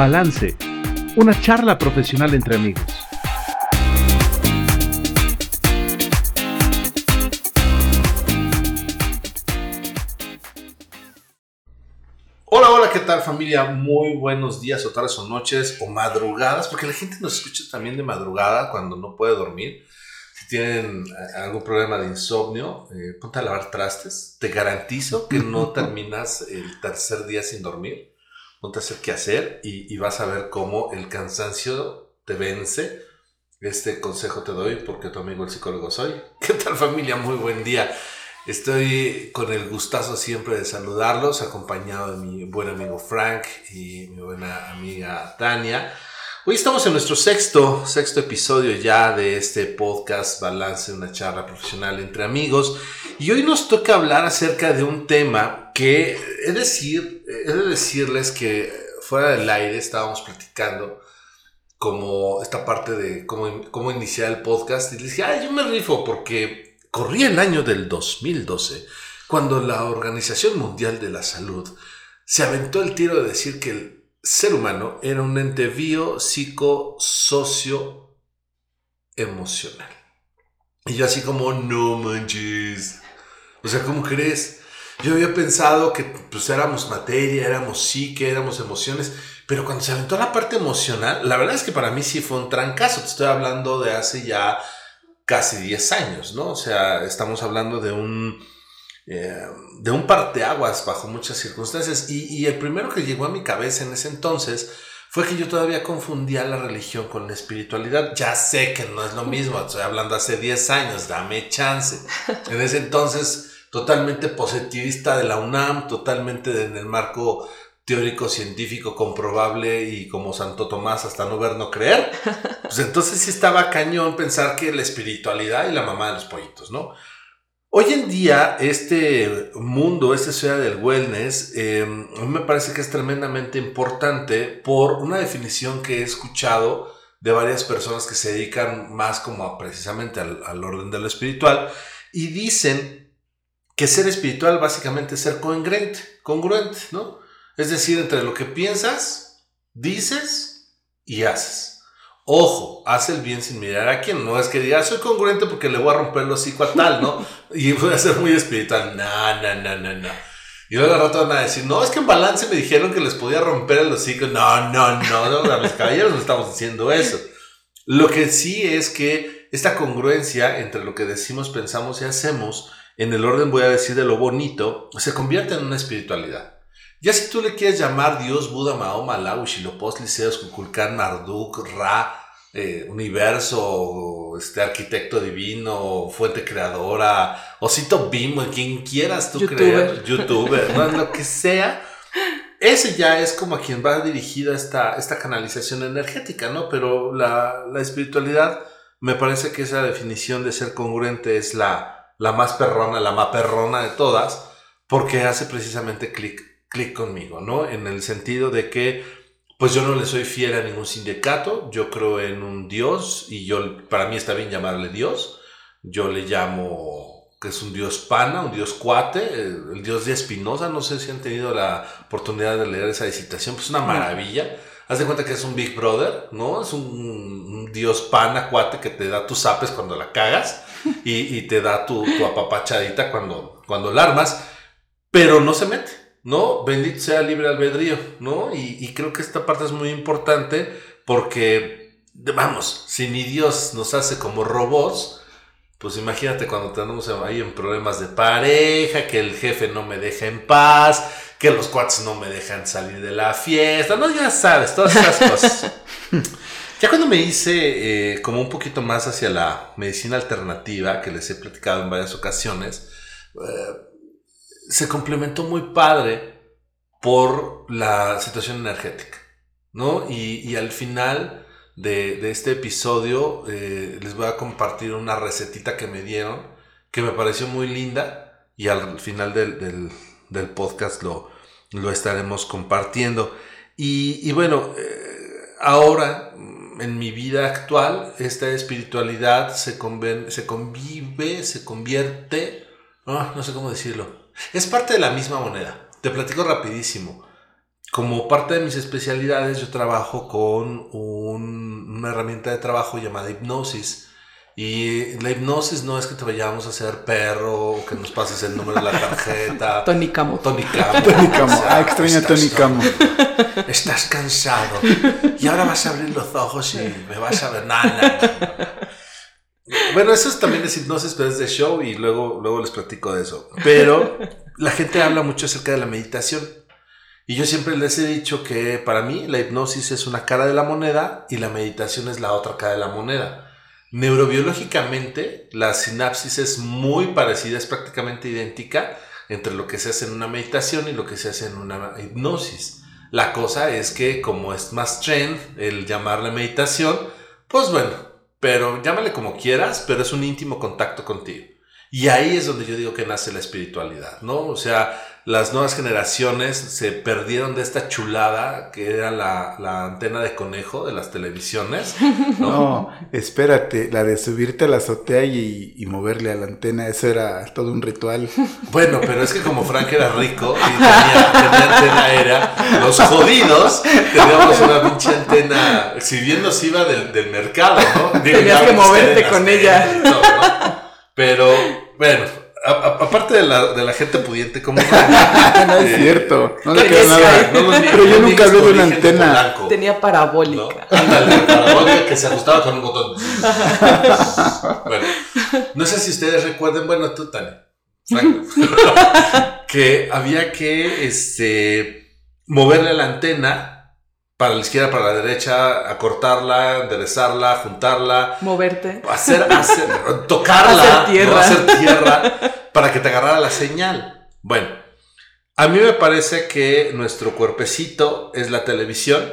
Balance, una charla profesional entre amigos. Hola, hola, ¿qué tal familia? Muy buenos días o tardes o noches o madrugadas, porque la gente nos escucha también de madrugada cuando no puede dormir. Si tienen eh, algún problema de insomnio, eh, ponte a lavar trastes. Te garantizo que no terminas el tercer día sin dormir ponte a hacer qué hacer y, vas a ver cómo el cansancio te vence. Este consejo te doy porque tu amigo el psicólogo soy. ¿Qué tal familia? Muy buen día. Estoy con el gustazo siempre de saludarlos, acompañado de mi buen amigo Frank y mi buena amiga Tania. Hoy estamos en nuestro sexto, sexto episodio ya de este podcast Balance, una charla profesional entre amigos. Y hoy nos toca hablar acerca de un tema que, es decir, he de decirles que fuera del aire estábamos platicando como esta parte de cómo, cómo iniciar el podcast y les dije, ay, yo me rifo porque corría el año del 2012 cuando la Organización Mundial de la Salud se aventó el tiro de decir que el ser humano era un ente bio, psico, socio, emocional. Y yo así como, no manches. O sea, ¿cómo crees? Yo había pensado que pues éramos materia, éramos psique, éramos emociones, pero cuando se aventó la parte emocional, la verdad es que para mí sí fue un trancazo. Te estoy hablando de hace ya casi 10 años, ¿no? O sea, estamos hablando de un eh, de un parteaguas bajo muchas circunstancias. Y, el primero que llegó a mi cabeza en ese entonces fue que yo todavía confundía la religión con la espiritualidad. Ya sé que no es lo mismo, estoy hablando hace 10 años, dame chance. En ese entonces, totalmente positivista de la UNAM, totalmente en el marco teórico, científico, comprobable y como Santo Tomás hasta no ver, no creer. Pues entonces sí estaba cañón pensar que la espiritualidad y la mamá de los pollitos, ¿no? Hoy en día, este mundo, esta ciudad del wellness, eh, a mí me parece que es tremendamente importante por una definición que he escuchado de varias personas que se dedican más como precisamente al, al orden de lo espiritual y dicen que ser espiritual básicamente es ser congruente, congruente, ¿no? Es decir, entre lo que piensas, dices y haces. Ojo, hace el bien sin mirar a quién. No es que diga, soy congruente porque le voy a romper los hocico a tal, ¿no? Y voy a ser muy espiritual. No, no, no, no, no. Y luego al rato van a decir, no, es que en balance me dijeron que les podía romper el hocico. No, no, no, no, mis caballeros no estamos diciendo eso. Lo que sí es que esta congruencia entre lo que decimos, pensamos y hacemos, en el orden voy a decir de lo bonito, se convierte en una espiritualidad. Ya si tú le quieres llamar Dios, Buda, Mahoma, Allah, Huitzilopochtli, Zeus, Kukulkan, Marduk, Ra, eh, universo, este arquitecto divino, fuente creadora, osito bimbo, quien quieras tú creer, youtuber, lo que sea, ese ya es como a quien va dirigida esta, esta canalización energética, ¿no? Pero la, la, espiritualidad, me parece que esa definición de ser congruente es la, la más perrona, la más perrona de todas, porque hace precisamente clic clic conmigo, ¿no? En el sentido de que, pues yo no le soy fiel a ningún sindicato, yo creo en un Dios y yo, para mí está bien llamarle Dios, yo le llamo que es un Dios pana, un Dios cuate, el, Dios de Espinosa, no sé si han tenido la oportunidad de leer esa discitación, pues una maravilla. Haz de cuenta que es un Big Brother, ¿no? Es un, Dios pana, cuate, que te da tus apes cuando la cagas y, te da tu, apapachadita cuando, cuando la armas, pero no se mete. ¿no? Bendito sea libre albedrío, ¿no? Y, creo que esta parte es muy importante porque, vamos, si ni Dios nos hace como robots, pues imagínate cuando tenemos ahí en problemas de pareja, que el jefe no me deja en paz, que los cuates no me dejan salir de la fiesta, no, ya sabes, todas esas cosas. Ya cuando me hice eh, como un poquito más hacia la medicina alternativa, que les he platicado en varias ocasiones, eh, se complementó muy padre por la situación energética, ¿no? Y, al final de, este episodio eh, les voy a compartir una recetita que me dieron que me pareció muy linda y al final del, podcast lo, lo, estaremos compartiendo. Y, bueno, eh, ahora en mi vida actual, esta espiritualidad se, se convive, se convierte, no sé cómo decirlo, es parte de la misma moneda. Te platico rapidísimo. como parte de mis especialidades, yo trabajo con una herramienta de trabajo llamada hipnosis. Y la hipnosis no es que te vayamos a hacer perro o que nos pases el número de la tarjeta. Tonicamo. Tonicamo. Tonicamo. Ah, extraño Tonicamo. Estás cansado. Y ahora vas a abrir los ojos y me vas a ver. Nada. Bueno, eso también es hipnosis, pero es de show y luego, luego les platico de eso. Pero la gente habla mucho acerca de la meditación. Y yo siempre les he dicho que para mí la hipnosis es una cara de la moneda y la meditación es la otra cara de la moneda. Neurobiológicamente, la sinapsis es muy parecida, es prácticamente idéntica entre lo que se hace en una meditación y lo que se hace en una hipnosis. La cosa es que como es más trend el llamarle meditación, pues bueno, pero llámale como quieras, pero es un íntimo contacto contigo. Y ahí es donde yo digo que nace la espiritualidad, ¿no? O sea, las nuevas generaciones se perdieron de esta chulada que era la, antena de conejo de las televisiones. No, espérate, la de subirte a la azotea y, moverle a la antena, eso era todo un ritual. Bueno, pero es que como Frank era rico y tenía, antena era, los jodidos teníamos una pinche antena, si bien nos iba del, mercado, ¿no? Tenías que moverte con ella. Pero, bueno, aparte de la, de la gente pudiente, como no es cierto, no le queda nada. pero yo nunca vi una antena. Tenía parabólica. ¿no? Ándale, parabólica que se ajustaba con un botón. bueno, no sé si ustedes recuerden, bueno, tú, Tania, que había que este, moverle la antena para la izquierda, para la derecha, acortarla, enderezarla, juntarla. Moverte. Hacer, hacer tocarla, hacer tierra. hacer tierra, para que te agarrara la señal. Bueno, a mí me parece que nuestro cuerpecito es la televisión.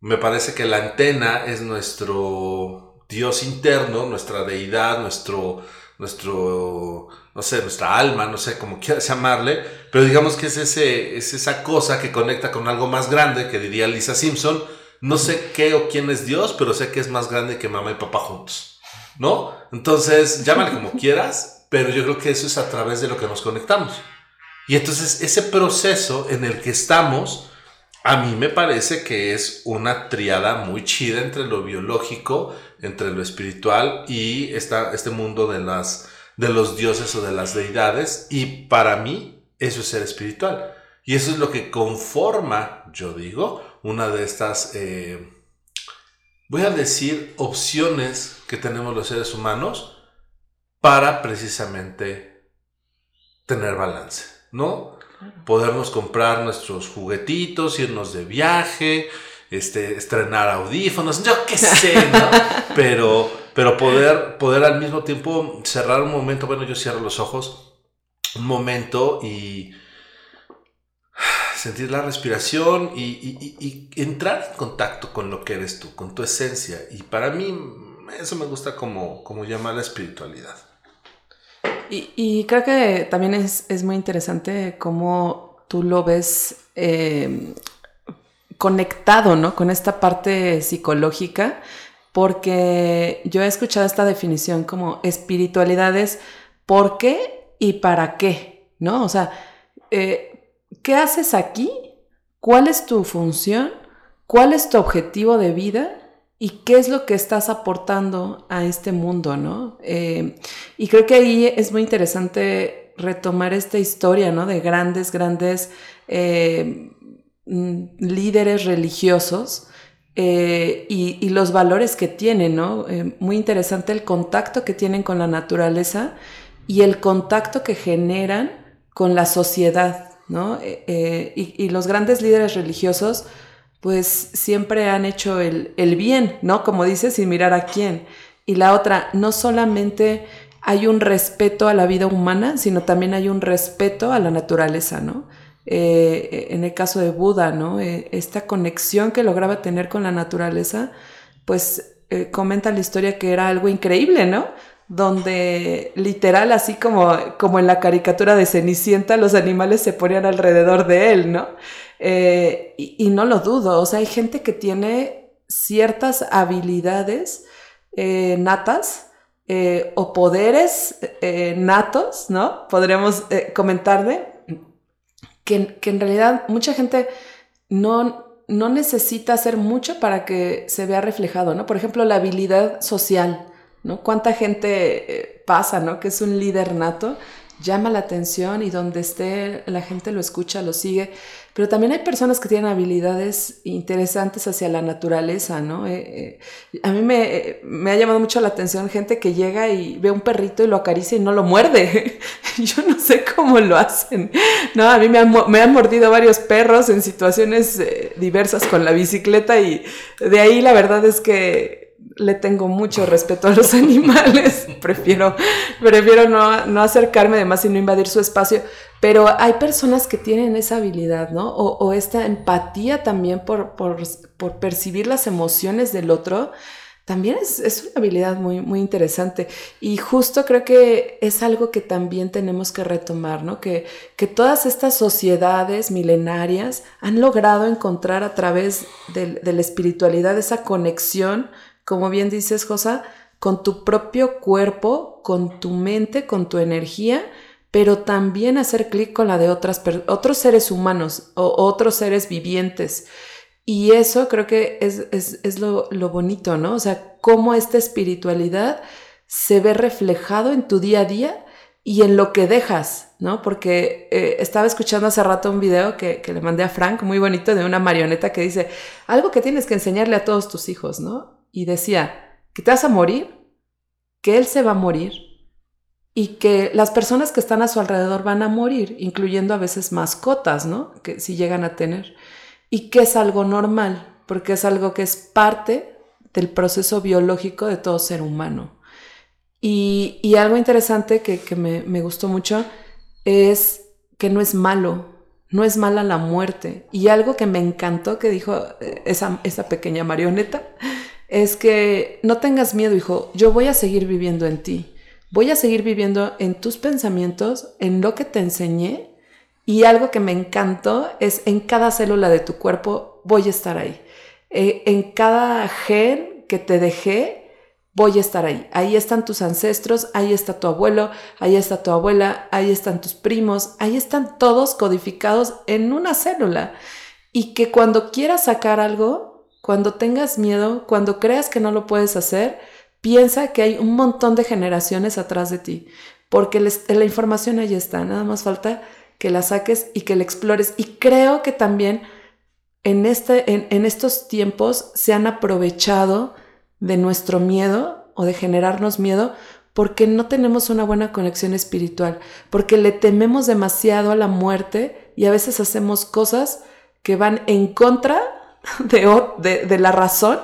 Me parece que la antena es nuestro Dios interno, nuestra deidad, nuestro, nuestro no sé, nuestra alma, no sé cómo quieras llamarle, pero digamos que es, ese, es esa cosa que conecta con algo más grande, que diría Lisa Simpson. No sé qué o quién es Dios, pero sé que es más grande que mamá y papá juntos, ¿no? Entonces, llámale como quieras, pero yo creo que eso es a través de lo que nos conectamos. Y entonces ese proceso en el que estamos, a mí me parece que es una triada muy chida entre lo biológico, entre lo espiritual y esta, este mundo de las de los dioses o de las deidades y para mí eso es ser espiritual. Y eso es lo que conforma, yo digo, una de estas, eh, voy a decir, opciones que tenemos los seres humanos para precisamente tener balance, ¿no? Podernos comprar nuestros juguetitos, irnos de viaje, este, estrenar audífonos, yo qué sé, ¿no? Pero pero poder, poder al mismo tiempo cerrar un momento, bueno, yo cierro los ojos, un momento y sentir la respiración y, entrar en contacto con lo que eres tú, con tu esencia. Y para mí eso me gusta como, como llamar la espiritualidad. Y, creo que también es, muy interesante cómo tú lo ves eh, conectado, ¿no? Con esta parte psicológica porque yo he escuchado esta definición como espiritualidades, ¿por qué y para qué? ¿No? O sea, eh, ¿qué haces aquí? ¿Cuál es tu función? ¿Cuál es tu objetivo de vida? ¿Y qué es lo que estás aportando a este mundo, no? Eh, y creo que ahí es muy interesante retomar esta historia, ¿no? De grandes, grandes eh, mm, líderes religiosos eh, y, los valores que tienen, ¿no? Muy interesante el contacto que tienen con la naturaleza y el contacto que generan con la sociedad, ¿no? Eh, y, los grandes líderes religiosos, pues siempre han hecho el, el, bien, ¿no? Como dices, sin mirar a quién. Y la otra, no solamente hay un respeto a la vida humana, sino también hay un respeto a la naturaleza, ¿no? Eh, en el caso de Buda, ¿no? Eh, esta conexión que lograba tener con la naturaleza, pues eh, comenta la historia que era algo increíble, ¿no? Donde literal, así como, como en la caricatura de Cenicienta, los animales se ponían alrededor de él, ¿no? Y, y, no lo dudo, o sea, hay gente que tiene ciertas habilidades natas, o poderes natos, ¿no? Podríamos comentarle, que, en realidad mucha gente no, no necesita hacer mucho para que se vea reflejado, ¿no? Por ejemplo, la habilidad social, ¿no? ¿Cuánta gente eh, pasa, ¿no? Que es un líder nato, llama la atención y donde esté la gente lo escucha, lo sigue. Pero también hay personas que tienen habilidades interesantes hacia la naturaleza, ¿no? Eh, eh, a mí me, ha llamado mucho la atención gente que llega y ve un perrito y lo acaricia y no lo muerde. Yo no sé cómo lo hacen. No, a mí me han, mordido varios perros en situaciones diversas con la bicicleta y de ahí la verdad es que le tengo mucho respeto a los animales. prefiero prefiero no, no acercarme de más y no invadir su espacio. Pero hay personas que tienen esa habilidad, ¿no? O, esta empatía también por, por, por, percibir las emociones del otro. También es, es, una habilidad muy, muy interesante. Y justo creo que es algo que también tenemos que retomar, ¿no? Que, que todas estas sociedades milenarias han logrado encontrar a través de, de la espiritualidad esa conexión, como bien dices, Josa, con tu propio cuerpo, con tu mente, con tu energía pero también hacer clic con la de otras otros seres humanos o otros seres vivientes. Y eso creo que es, lo, bonito, ¿no? O sea, cómo esta espiritualidad se ve reflejado en tu día a día y en lo que dejas, ¿no? Porque eh, estaba escuchando hace rato un video que, que, le mandé a Frank, muy bonito, de una marioneta que dice, algo que tienes que enseñarle a todos tus hijos, ¿no? Y decía, que te vas a morir, que él se va a morir, y que las personas que están a su alrededor van a morir, incluyendo a veces mascotas, ¿no? Que si llegan a tener. Y que es algo normal, porque es algo que es parte del proceso biológico de todo ser humano. Y, algo interesante que, me, gustó mucho es que no es malo, no es mala la muerte. Y algo que me encantó que dijo eh, esa, esa pequeña marioneta es que no tengas miedo, hijo, yo voy a seguir viviendo en ti voy a seguir viviendo en tus pensamientos, en lo que te enseñé. Y algo que me encantó es en cada célula de tu cuerpo voy a estar ahí. Eh, en cada gen que te dejé, voy a estar ahí. Ahí están tus ancestros, ahí está tu abuelo, ahí está tu abuela, ahí están tus primos, ahí están todos codificados en una célula. Y que cuando quieras sacar algo, cuando tengas miedo, cuando creas que no lo puedes hacer, piensa que hay un montón de generaciones atrás de ti, porque la información ahí está, nada más falta que la saques y que la explores. Y creo que también en, este, en, estos tiempos se han aprovechado de nuestro miedo o de generarnos miedo porque no tenemos una buena conexión espiritual, porque le tememos demasiado a la muerte y a veces hacemos cosas que van en contra de, de la razón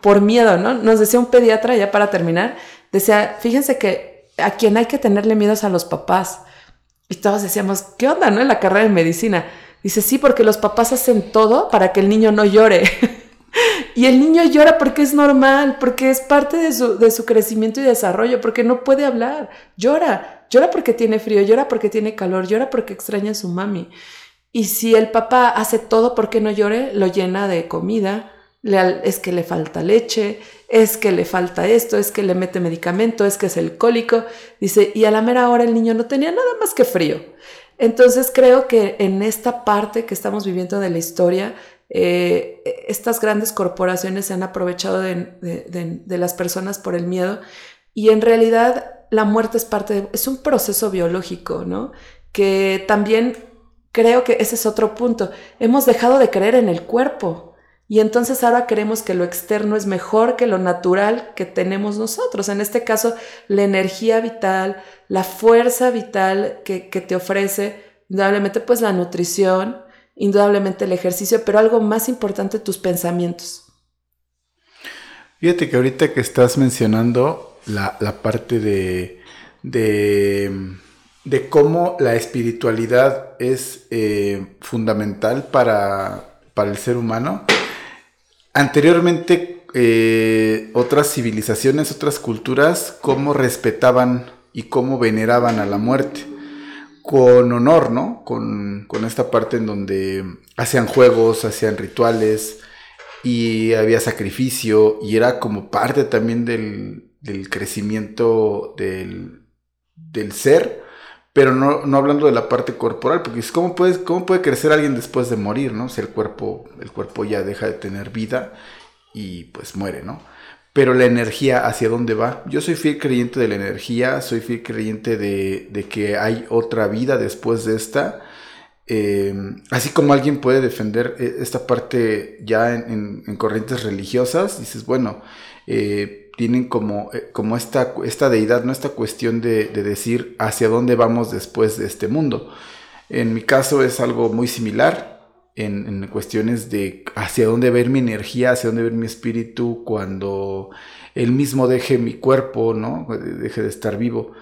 por miedo, ¿no? Nos decía un pediatra, ya para terminar, decía, fíjense que a quien hay que tenerle miedo es a los papás. Y todos decíamos, ¿qué onda, no? En la carrera de medicina. Dice, sí, porque los papás hacen todo para que el niño no llore. y el niño llora porque es normal, porque es parte de su, de su crecimiento y desarrollo, porque no puede hablar. Llora, llora porque tiene frío, llora porque tiene calor, llora porque extraña a su mami. Y si el papá hace todo porque no llore, lo llena de comida, es que le falta leche, es que le falta esto, es que le mete medicamento, es que es el cólico. Dice, y a la mera hora el niño no tenía nada más que frío. Entonces creo que en esta parte que estamos viviendo de la historia, eh, estas grandes corporaciones se han aprovechado de, las personas por el miedo y en realidad la muerte es parte, es un proceso biológico, ¿no? Que también creo que ese es otro punto. Hemos dejado de creer en el cuerpo. Y entonces ahora queremos que lo externo es mejor que lo natural que tenemos nosotros. En este caso, la energía vital, la fuerza vital que, te ofrece, indudablemente pues la nutrición, indudablemente el ejercicio, pero algo más importante, tus pensamientos. Fíjate que ahorita que estás mencionando la, parte de, de, cómo la espiritualidad es eh, fundamental para, para el ser humano, Anteriormente, eh, otras civilizaciones, otras culturas, cómo respetaban y cómo veneraban a la muerte. Con honor, ¿no? Con, esta parte en donde hacían juegos, hacían rituales y había sacrificio y era como parte también del, crecimiento del, del ser pero no, no hablando de la parte corporal, porque ¿cómo, puedes, ¿cómo puede crecer alguien después de morir, no? Si el cuerpo, el cuerpo ya deja de tener vida y pues muere, ¿no? Pero la energía, ¿hacia dónde va? Yo soy fiel creyente de la energía, soy fiel creyente de, que hay otra vida después de esta. Em, así como alguien puede defender eh, esta parte ya en, en corrientes religiosas, dices, bueno, eh, tienen como, eh, como esta, esta deidad, ¿no? Esta cuestión de, decir hacia dónde vamos después de este mundo. En mi caso es algo muy similar en, cuestiones de hacia dónde ver mi energía, hacia dónde ver mi espíritu cuando él mismo deje mi cuerpo, ¿no? Deje de estar vivo.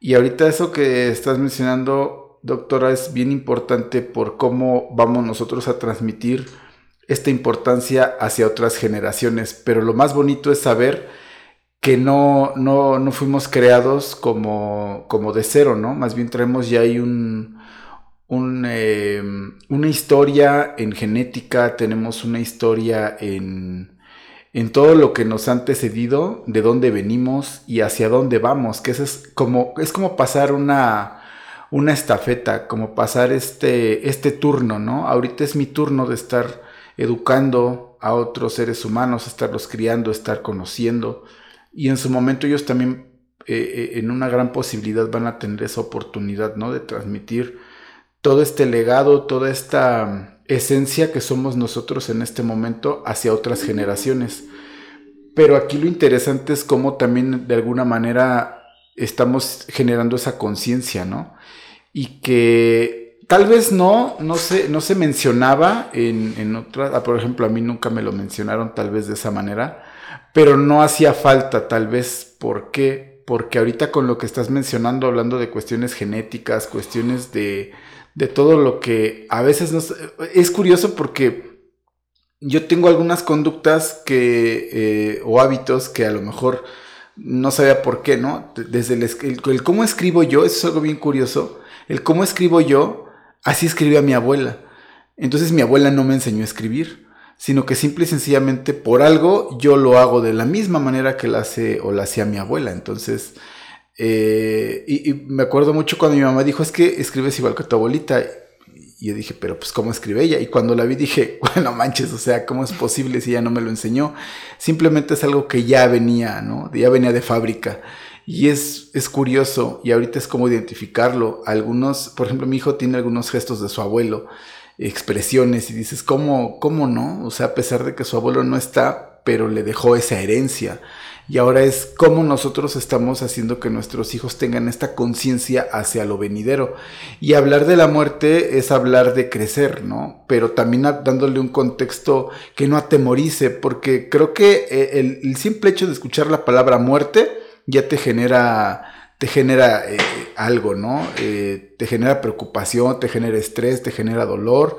Y ahorita eso que estás mencionando, doctora, es bien importante por cómo vamos nosotros a transmitir esta importancia hacia otras generaciones. Pero lo más bonito es saber que no, no, no fuimos creados como, como de cero, ¿no? Más bien traemos ya ahí un, eh, una historia en genética, tenemos una historia en, en todo lo que nos ha antecedido, de dónde venimos y hacia dónde vamos, que eso es como, es como pasar una, una estafeta, como pasar este, este turno, ¿no? Ahorita es mi turno de estar educando a otros seres humanos, estarlos criando, estar conociendo y en su momento ellos también eh, eh, en una gran posibilidad van a tener esa oportunidad, ¿no? De transmitir todo este legado, toda esta mm, esencia que somos nosotros en este momento hacia otras generaciones. Pero aquí lo interesante es cómo también de alguna manera estamos generando esa conciencia, ¿no? Y que tal vez no, no se, no se mencionaba en, en otras, ah, por ejemplo, a mí nunca me lo mencionaron tal vez de esa manera, pero no hacía falta tal vez. ¿Por qué? Porque ahorita con lo que estás mencionando, hablando de cuestiones genéticas, cuestiones de, de todo lo que a veces nos... Es curioso porque yo tengo algunas conductas que, eh, o hábitos que a lo mejor no sabía por qué, ¿no? Desde el, el, cómo escribo yo, eso es algo bien curioso. El cómo escribo yo, así escribía mi abuela. Entonces mi abuela no me enseñó a escribir sino que simple y sencillamente por algo yo lo hago de la misma manera que la hace o la hacía mi abuela. Entonces, eh, y, me acuerdo mucho cuando mi mamá dijo, es que escribes igual que tu abuelita. Y yo dije, pero pues ¿cómo escribe ella? Y cuando la vi dije, bueno, manches, o sea, ¿cómo es posible si ella no me lo enseñó? Simplemente es algo que ya venía, ¿no? Ya venía de fábrica. Y es, es curioso, y ahorita es como identificarlo. Algunos, por ejemplo, mi hijo tiene algunos gestos de su abuelo expresiones y dices, ¿cómo, ¿cómo no? O sea, a pesar de que su abuelo no está, pero le dejó esa herencia. Y ahora es cómo nosotros estamos haciendo que nuestros hijos tengan esta conciencia hacia lo venidero. Y hablar de la muerte es hablar de crecer, ¿no? Pero también dándole un contexto que no atemorice, porque creo que eh, el, el simple hecho de escuchar la palabra muerte ya te genera te genera eh, algo, ¿no? Eh, te genera preocupación, te genera estrés, te genera dolor.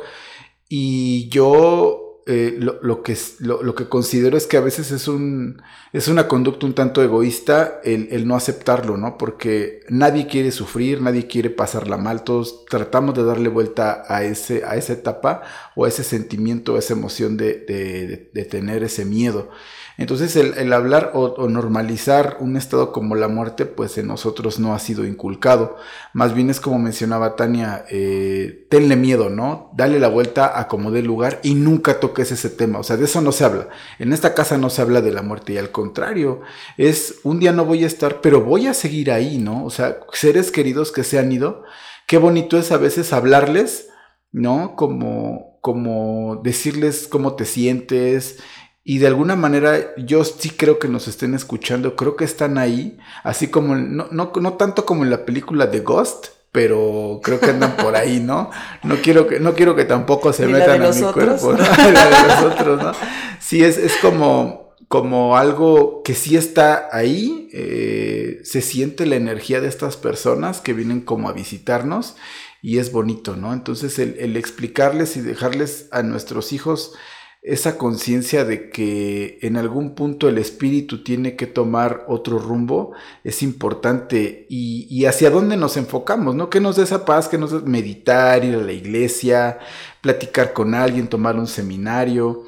Y yo eh, lo, que, lo, que considero es que a veces es, un, es una conducta un tanto egoísta el, no aceptarlo, ¿no? Porque nadie quiere sufrir, nadie quiere pasarla mal, todos tratamos de darle vuelta a, ese, a esa etapa o a ese sentimiento, a esa emoción de, de tener ese miedo. Entonces el, hablar o, normalizar un estado como la muerte, pues en nosotros no ha sido inculcado. Más bien es como mencionaba Tania, eh, tenle miedo, ¿no? Dale la vuelta a como dé lugar y nunca toques ese tema. O sea, de eso no se habla. En esta casa no se habla de la muerte y al contrario, es un día no voy a estar, pero voy a seguir ahí, ¿no? O sea, seres queridos que se han ido, qué bonito es a veces hablarles, ¿no? Como, como decirles cómo te sientes, y de alguna manera yo sí creo que nos estén escuchando, creo que están ahí, así como, no, no, no tanto como en la película de Ghost, pero creo que andan por ahí, ¿no? No quiero que, no quiero que tampoco se metan a mi cuerpo, ¿no? la de los ¿no? Sí, es, es como, como algo que sí está ahí, eh, se siente la energía de estas personas que vienen como a visitarnos y es bonito, ¿no? Entonces el, el explicarles y dejarles a nuestros hijos esa conciencia de que en algún punto el espíritu tiene que tomar otro rumbo es importante y, hacia dónde nos enfocamos, ¿no? Que nos dé esa paz, que nos dé meditar, ir a la iglesia, platicar con alguien, tomar un seminario.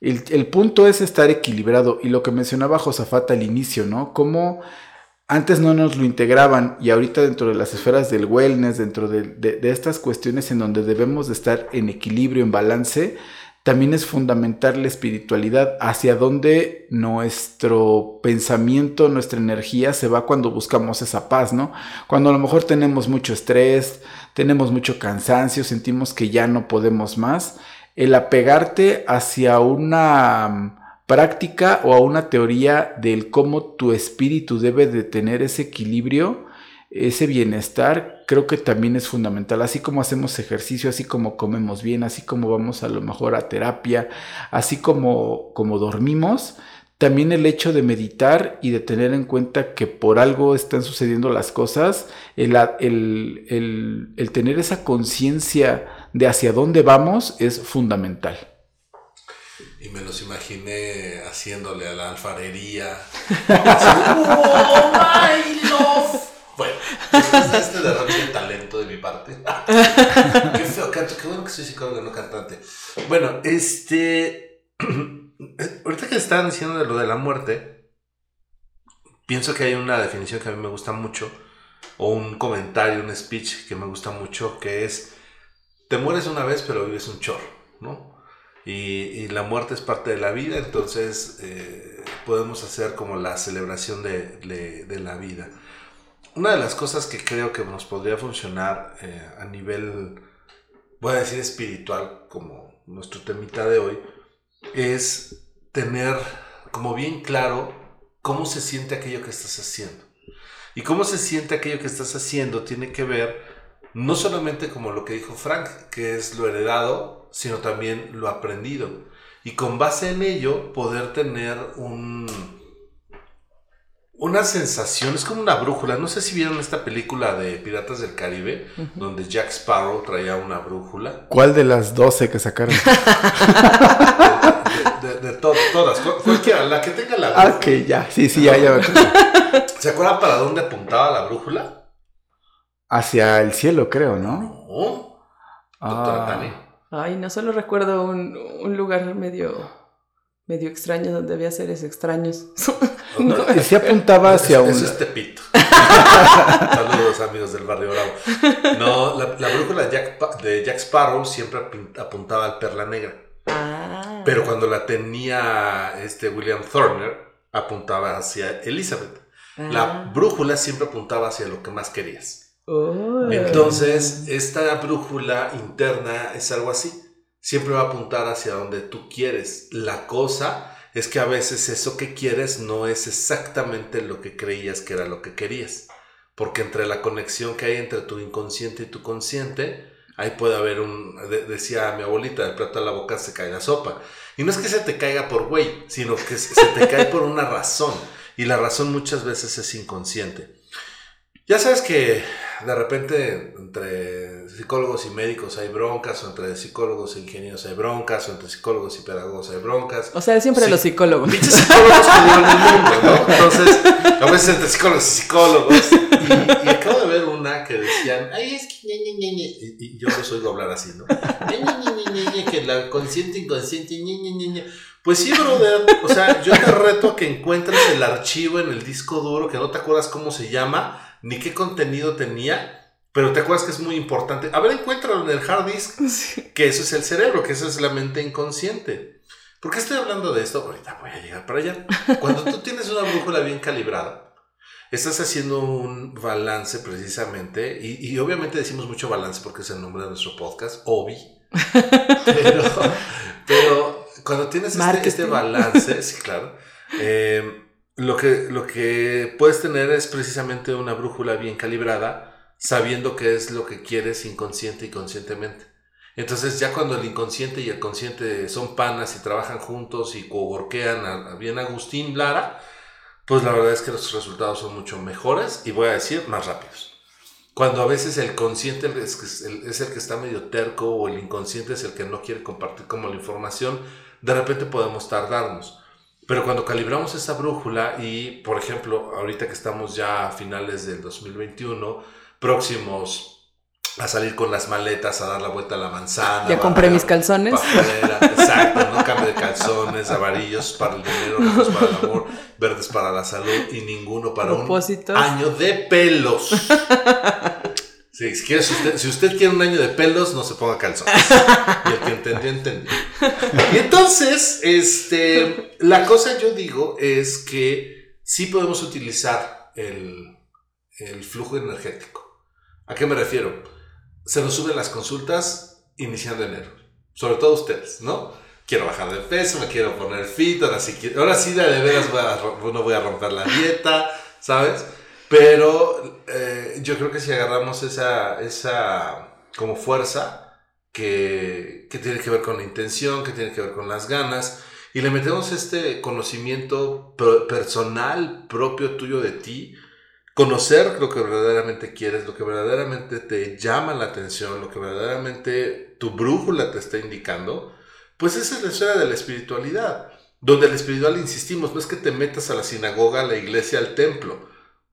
El, punto es estar equilibrado y lo que mencionaba Josafat al inicio, ¿no? Cómo antes no nos lo integraban y ahorita dentro de las esferas del wellness, dentro de, de, estas cuestiones en donde debemos de estar en equilibrio, en balance, también es fundamental la espiritualidad, hacia donde nuestro pensamiento, nuestra energía se va cuando buscamos esa paz, ¿no? Cuando a lo mejor tenemos mucho estrés, tenemos mucho cansancio, sentimos que ya no podemos más, el apegarte hacia una mm, práctica o a una teoría del cómo tu espíritu debe de tener ese equilibrio, ese bienestar, creo que también es fundamental. Así como hacemos ejercicio, así como comemos bien, así como vamos a lo mejor a terapia, así como, como dormimos, también el hecho de meditar y de tener en cuenta que por algo están sucediendo las cosas, el, el, el tener esa conciencia de hacia dónde vamos es fundamental. Y me los imaginé haciéndole a la alfarería. ¡Oh, my love! Bueno, este derroche de talento de mi parte. qué feo canto, qué bueno que soy psicólogo, no cantante. Bueno, este. Ahorita que estaban diciendo de lo de la muerte, pienso que hay una definición que a mí me gusta mucho, o un comentario, un speech que me gusta mucho, que es: Te mueres una vez, pero vives un chorro, ¿no? Y, la muerte es parte de la vida, entonces eh, podemos hacer como la celebración de, de la vida una de las cosas que creo que nos podría funcionar eh, a nivel, voy a decir espiritual, como nuestro temita de hoy, es tener como bien claro cómo se siente aquello que estás haciendo. Y cómo se siente aquello que estás haciendo tiene que ver no solamente como lo que dijo Frank, que es lo heredado, sino también lo aprendido. Y con base en ello poder tener un, una sensación, es como una brújula. No sé si vieron esta película de Piratas del Caribe, donde Jack Sparrow traía una brújula. ¿Cuál de las 12 que sacaron? de, todas, cualquiera, la que tenga la brújula. Ah, ok, ya, sí, sí, ya, ya. ¿Se acuerdan para dónde apuntaba la brújula? Hacia el cielo, creo, ¿no? No. Ah. Ay, no solo recuerdo un, un lugar medio medio extraño donde había seres extraños. No, se apuntaba hacia un... Eso es Tepito. Saludos amigos del barrio Bravo. No, la, brújula de Jack, de Jack, Sparrow siempre apuntaba al Perla Negra. Ah. Pero cuando la tenía este William Thorner, apuntaba hacia Elizabeth. La ah. brújula siempre apuntaba hacia lo que más querías. Oh. Entonces, esta brújula interna es algo así siempre va a apuntar hacia donde tú quieres. La cosa es que a veces eso que quieres no es exactamente lo que creías que era lo que querías. Porque entre la conexión que hay entre tu inconsciente y tu consciente, ahí puede haber un, decía mi abuelita, del plato a la boca se cae la sopa. Y no es que se te caiga por güey, sino que se te cae por una razón. Y la razón muchas veces es inconsciente. Ya sabes que de repente entre psicólogos y médicos hay broncas, o entre psicólogos e ingenieros hay broncas, o entre psicólogos y pedagogos hay broncas. O sea, siempre los psicólogos. Muchos psicólogos en el mundo, ¿no? Entonces, a veces entre psicólogos y psicólogos. Y, acabo de ver una que decían, ay, es que ñe, ñe, ñe, y, y, yo los oigo hablar así, ¿no? Que la consciente, inconsciente. Pues sí, brother. O sea, yo te reto a que encuentres el archivo en el disco duro, que no te acuerdas cómo se llama, ni qué contenido tenía pero te acuerdas que es muy importante. A ver, encuéntralo en el hard disk, que eso es el cerebro, que eso es la mente inconsciente. ¿Por qué estoy hablando de esto? Ahorita voy a llegar para allá. Cuando tú tienes una brújula bien calibrada, estás haciendo un balance precisamente, y, obviamente decimos mucho balance porque es el nombre de nuestro podcast, Obi. Pero, cuando tienes este, este, balance, sí, claro, eh, lo, que, lo que puedes tener es precisamente una brújula bien calibrada sabiendo qué es lo que quieres inconsciente y conscientemente. Entonces ya cuando el inconsciente y el consciente son panas y trabajan juntos y coworkean a, bien Agustín Lara, pues la verdad es que los resultados son mucho mejores y voy a decir más rápidos. Cuando a veces el consciente es, es el que está medio terco o el inconsciente es el que no quiere compartir como la información, de repente podemos tardarnos. Pero cuando calibramos esa brújula y, por ejemplo, ahorita que estamos ya a finales del 2021, próximos a salir con las maletas, a dar la vuelta a la manzana. Ya compré mis calzones. exacto, ¿no? Cambio de calzones, amarillos para el dinero, rojos para el amor, verdes para la salud y ninguno para un año de pelos. Sí, si, usted, si, usted, quiere un año de pelos, no se ponga calzones. Y el que entendió, entendió. Y entonces, este, la cosa yo digo es que sí podemos utilizar el, el flujo energético. ¿A qué me refiero? Se nos suben las consultas iniciando enero. Sobre todo ustedes, ¿no? Quiero bajar de peso, me quiero poner fit, ahora sí, ahora sí de veras no voy a romper la dieta, ¿sabes? Pero eh, yo creo que si agarramos esa, esa como fuerza que, que, tiene que ver con la intención, que tiene que ver con las ganas, y le metemos este conocimiento personal propio tuyo de ti, conocer lo que verdaderamente quieres, lo que verdaderamente te llama la atención, lo que verdaderamente tu brújula te está indicando, pues esa es la esfera de la espiritualidad, donde el espiritual, insistimos, no es que te metas a la sinagoga, a la iglesia, al templo,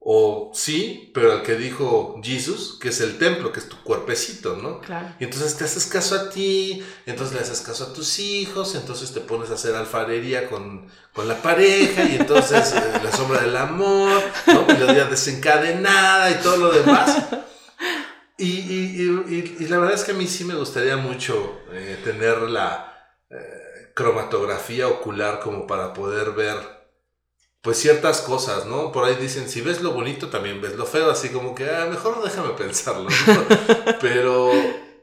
o sí, pero al que dijo Jesús, que es el templo, que es tu cuerpecito, ¿no? Claro. Y entonces te haces caso a ti, entonces le haces caso a tus hijos, entonces te pones a hacer alfarería con, la pareja, y entonces eh, la sombra del amor, ¿no? Melodía desencadenada y todo lo demás. Y, y, y, la verdad es que a mí sí me gustaría mucho eh, tener la eh, cromatografía ocular como para poder ver pues ciertas cosas, ¿no? Por ahí dicen, si ves lo bonito, también ves lo feo, así como que, ah, mejor déjame pensarlo, ¿no? Pero,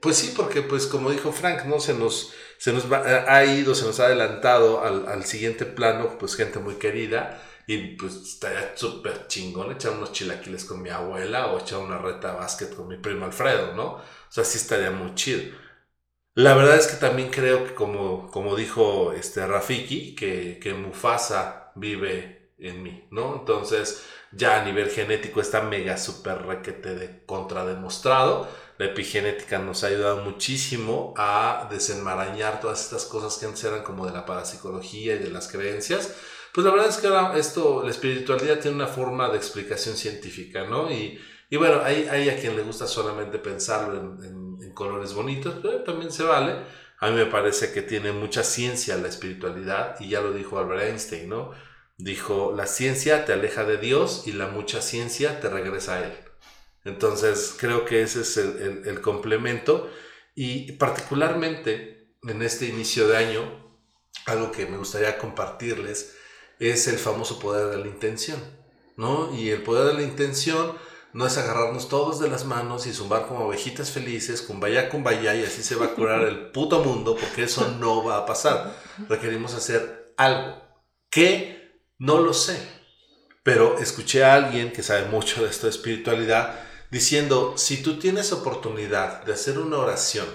pues sí, porque pues como dijo Frank, ¿no? Se nos, se nos ha ido, se nos ha adelantado al, al siguiente plano, pues gente muy querida, y pues estaría súper chingón echar unos chilaquiles con mi abuela o echar una reta de básquet con mi primo Alfredo, ¿no? O sea, sí estaría muy chido. La verdad es que también creo que como, como dijo este Rafiki, que, que Mufasa vive en mí, ¿no? Entonces, ya a nivel genético está mega super requete de contrademostrado. La epigenética nos ha ayudado muchísimo a desenmarañar todas estas cosas que antes eran como de la parapsicología y de las creencias. Pues la verdad es que ahora esto, la espiritualidad tiene una forma de explicación científica, ¿no? Y, y bueno, hay, hay, a quien le gusta solamente pensarlo en, en colores bonitos, pero también se vale. A mí me parece que tiene mucha ciencia la espiritualidad, y ya lo dijo Albert Einstein, ¿no? Dijo, la ciencia te aleja de Dios y la mucha ciencia te regresa a Él. Entonces creo que ese es el, complemento y particularmente en este inicio de año, algo que me gustaría compartirles es el famoso poder de la intención, ¿no? Y el poder de la intención no es agarrarnos todos de las manos y zumbar como ovejitas felices, con vaya con vaya y así se va a curar el puto mundo, porque eso no va a pasar. Requerimos hacer algo que no lo sé, pero escuché a alguien que sabe mucho de esto de espiritualidad diciendo, si tú tienes oportunidad de hacer una oración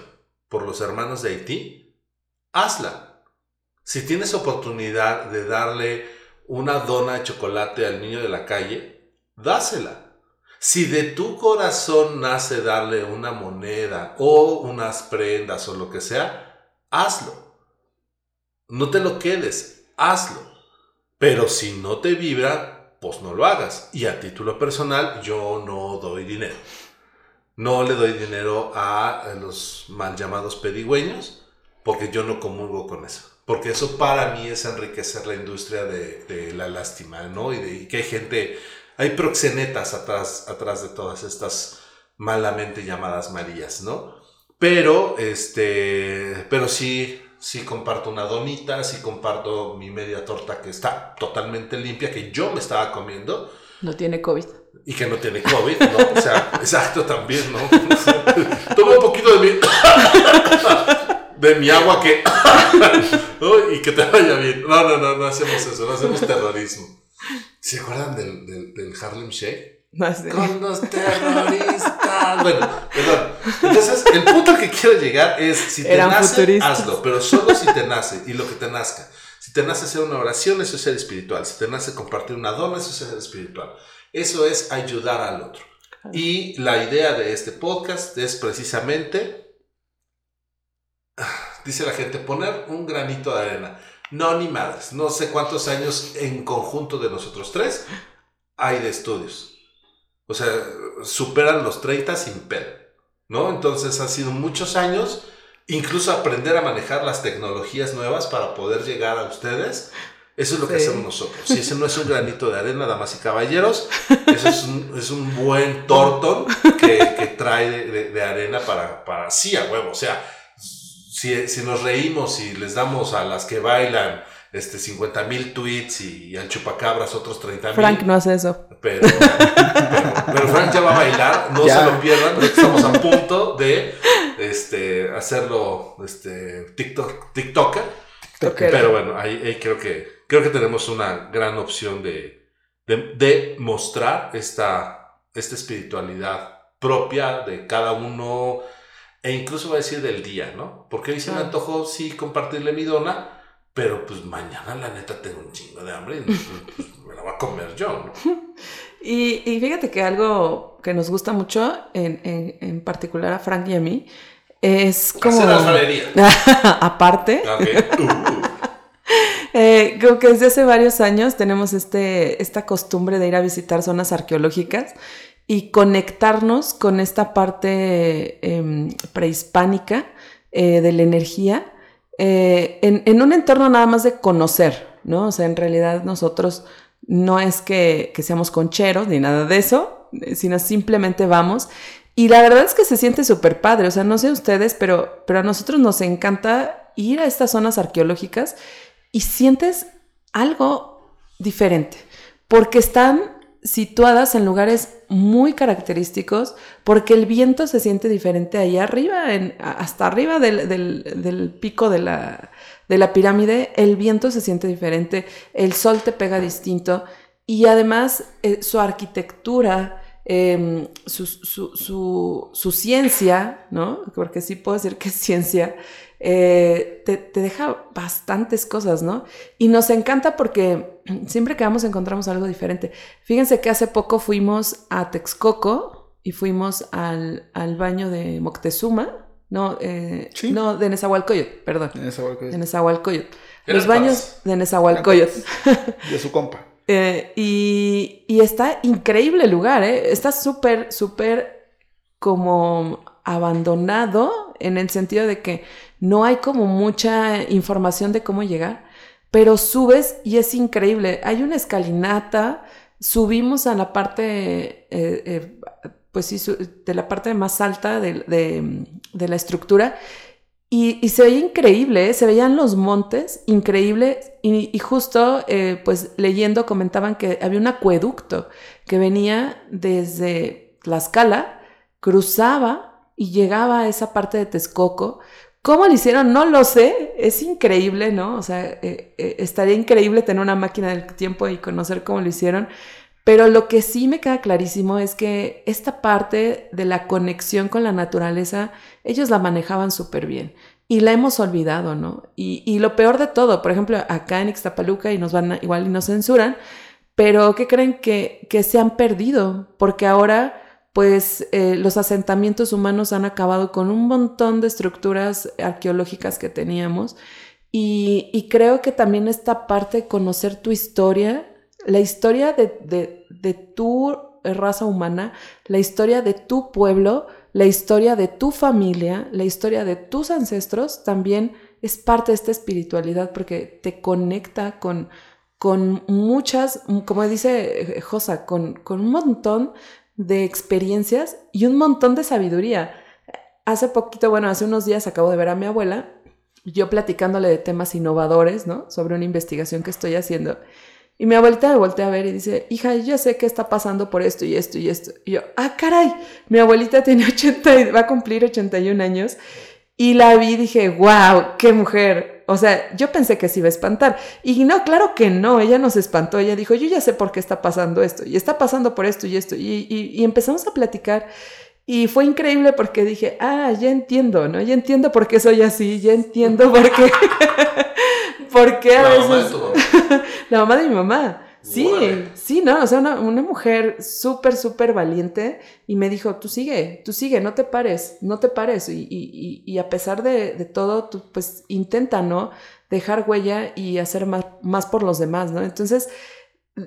por los hermanos de Haití, hazla. Si tienes oportunidad de darle una dona de chocolate al niño de la calle, dásela. Si de tu corazón nace darle una moneda o unas prendas o lo que sea, hazlo. No te lo quedes, hazlo. Pero si no te vibra, pues no lo hagas. Y a título personal, yo no doy dinero. No le doy dinero a los mal llamados pedigüeños, porque yo no comulgo con eso. Porque eso para mí es enriquecer la industria de, la lástima, ¿no? Y, de, que hay gente, hay proxenetas atrás, atrás de todas estas malamente llamadas Marías, ¿no? Pero, este, pero sí, si comparto una donita, si comparto mi media torta que está totalmente limpia, que yo me estaba comiendo. No tiene COVID. Y que no tiene COVID, ¿no? O sea, exacto también, ¿no? Toma un poquito de mi... de mi agua que... y que te vaya bien. No, no, no, no hacemos eso, no hacemos terrorismo. ¿Se acuerdan del, del, del Harlem Shake? Con los terroristas. bueno, perdón. Entonces, el punto al que quiero llegar es: si te nace, hazlo, pero solo si te nace y lo que te nazca. Si te nace hacer una oración, eso es ser espiritual. Si te nace compartir una dona, eso es ser espiritual. Eso es ayudar al otro. Y la idea de este podcast es precisamente, dice la gente, poner un granito de arena. No, ni madres. No sé cuántos años en conjunto de nosotros tres hay de estudios. O sea, superan los 30 sin pedo. ¿no? Entonces ha sido muchos años, incluso aprender a manejar las tecnologías nuevas para poder llegar a ustedes. Eso es lo que hacemos nosotros. Si ese no es un granito de arena, damas y caballeros, eso es un, es un buen tortón que, que trae de, de- de arena para, para sí a huevo. O sea, si, si nos reímos y les damos a las que bailan este 50 mil tweets y, y al chupacabras otros 30 mil. Frank no hace eso. Pero, pero, pero Frank ya va a bailar, no Ya. se lo pierdan, estamos a punto de este, hacerlo este, TikTok, TikToker. Toquero. Pero bueno, ahí, ahí creo, que, creo que tenemos una gran opción de, de, de mostrar esta, esta espiritualidad propia de cada uno e incluso voy a decir del día, ¿no? Porque hoy se me antojó sí compartirle mi dona, pero pues mañana la neta tengo un chingo de hambre y pues, me la voy a comer yo, ¿no? Y, y fíjate que algo que nos gusta mucho, en, en- en particular a Frank y a mí, es como... Aparte, Ok. Uh, eh, como que desde hace varios años tenemos este, esta costumbre de ir a visitar zonas arqueológicas y conectarnos con esta parte em, prehispánica eh, de la energía eh, en, en un entorno nada más de conocer, ¿no? O sea, en realidad nosotros no es que, que seamos concheros ni nada de eso, eh, sino simplemente vamos. Y la verdad es que se siente súper padre, o sea, no sé ustedes, pero, pero a nosotros nos encanta ir a estas zonas arqueológicas y sientes algo diferente, porque están situadas en lugares muy característicos, porque el viento se siente diferente ahí arriba, hasta arriba del, del- del pico de la, de la pirámide, el viento se siente diferente, el sol te pega distinto y además eh, su arquitectura, em, su, su- su- su ciencia, ¿no? Porque sí puedo decir que es ciencia, eh, te, te deja bastantes cosas, ¿no? Y nos encanta porque siempre que vamos encontramos algo diferente. Fíjense que hace poco fuimos a Texcoco y fuimos al, al baño de Moctezuma, no, eh, Sí. no, de Nezahualcóyotl, perdón, hora que- de Nezahualcóyotl. Los baños de Nezahualcóyotl. de su compa. Eh, y, y está increíble el lugar, ¿eh? Está súper, súper como abandonado en el sentido de que no hay como mucha información de cómo llegar, pero subes y es increíble. Hay una escalinata, subimos a la parte, eh, eh, pues de la parte más alta de, la estructura y, se veía increíble, ¿eh? se veían los montes, increíble. Y, justo, pues leyendo, comentaban que había un acueducto que venía desde Tlaxcala, cruzaba y llegaba a esa parte de Texcoco. ¿Cómo lo hicieron? No lo sé. Es increíble, ¿no? O sea, eh, eh, estaría increíble tener una máquina del tiempo y conocer cómo lo hicieron. Pero lo que sí me queda clarísimo es que esta parte de la conexión con la naturaleza, ellos la manejaban súper bien. Y la hemos olvidado, ¿no? Y, y lo peor de todo, por ejemplo, acá en Ixtapaluca, y nos van a- igual y nos censuran, pero ¿qué creen que, que se han perdido? Porque ahora, pues, eh, los asentamientos humanos han acabado con un montón de estructuras arqueológicas que teníamos. Y, creo que también esta parte de conocer tu historia, la historia de, de, de tu raza humana, la historia de tu pueblo, la historia de tu familia, la historia de tus ancestros, también es parte de esta espiritualidad porque te conecta con, con muchas, como dice Josa, con, con un montón de experiencias y un montón de sabiduría. Hace poquito, bueno, hace unos días acabo de ver a mi abuela, yo platicándole de temas innovadores, ¿no? Sobre una investigación que estoy haciendo. Y mi abuelita me voltea a ver y dice, hija, yo sé qué está pasando por esto y esto y esto. Y yo, ah, caray, mi abuelita tiene 80, y va a cumplir 81 años. Y la vi y dije, wow, qué mujer. O sea, yo pensé que se iba a espantar. Y no, claro que no, ella nos espantó. Ella dijo, yo ya sé por qué está pasando esto. Y está pasando por esto y esto. Y, y, y empezamos a platicar. Y fue increíble porque dije, ah, ya entiendo, ¿no? Ya entiendo por qué soy así, ya entiendo por qué. por qué a La veces. mamá de tu mamá. La mamá de mi mamá. Sí, sí, no, o sea, una, una mujer súper, súper valiente y me dijo, tú sigue, tú sigue, no te pares, no te pares. Y, y- y- y a pesar de, de todo, tú pues intenta, ¿no? Dejar huella y hacer más, más por los demás, ¿no? Entonces,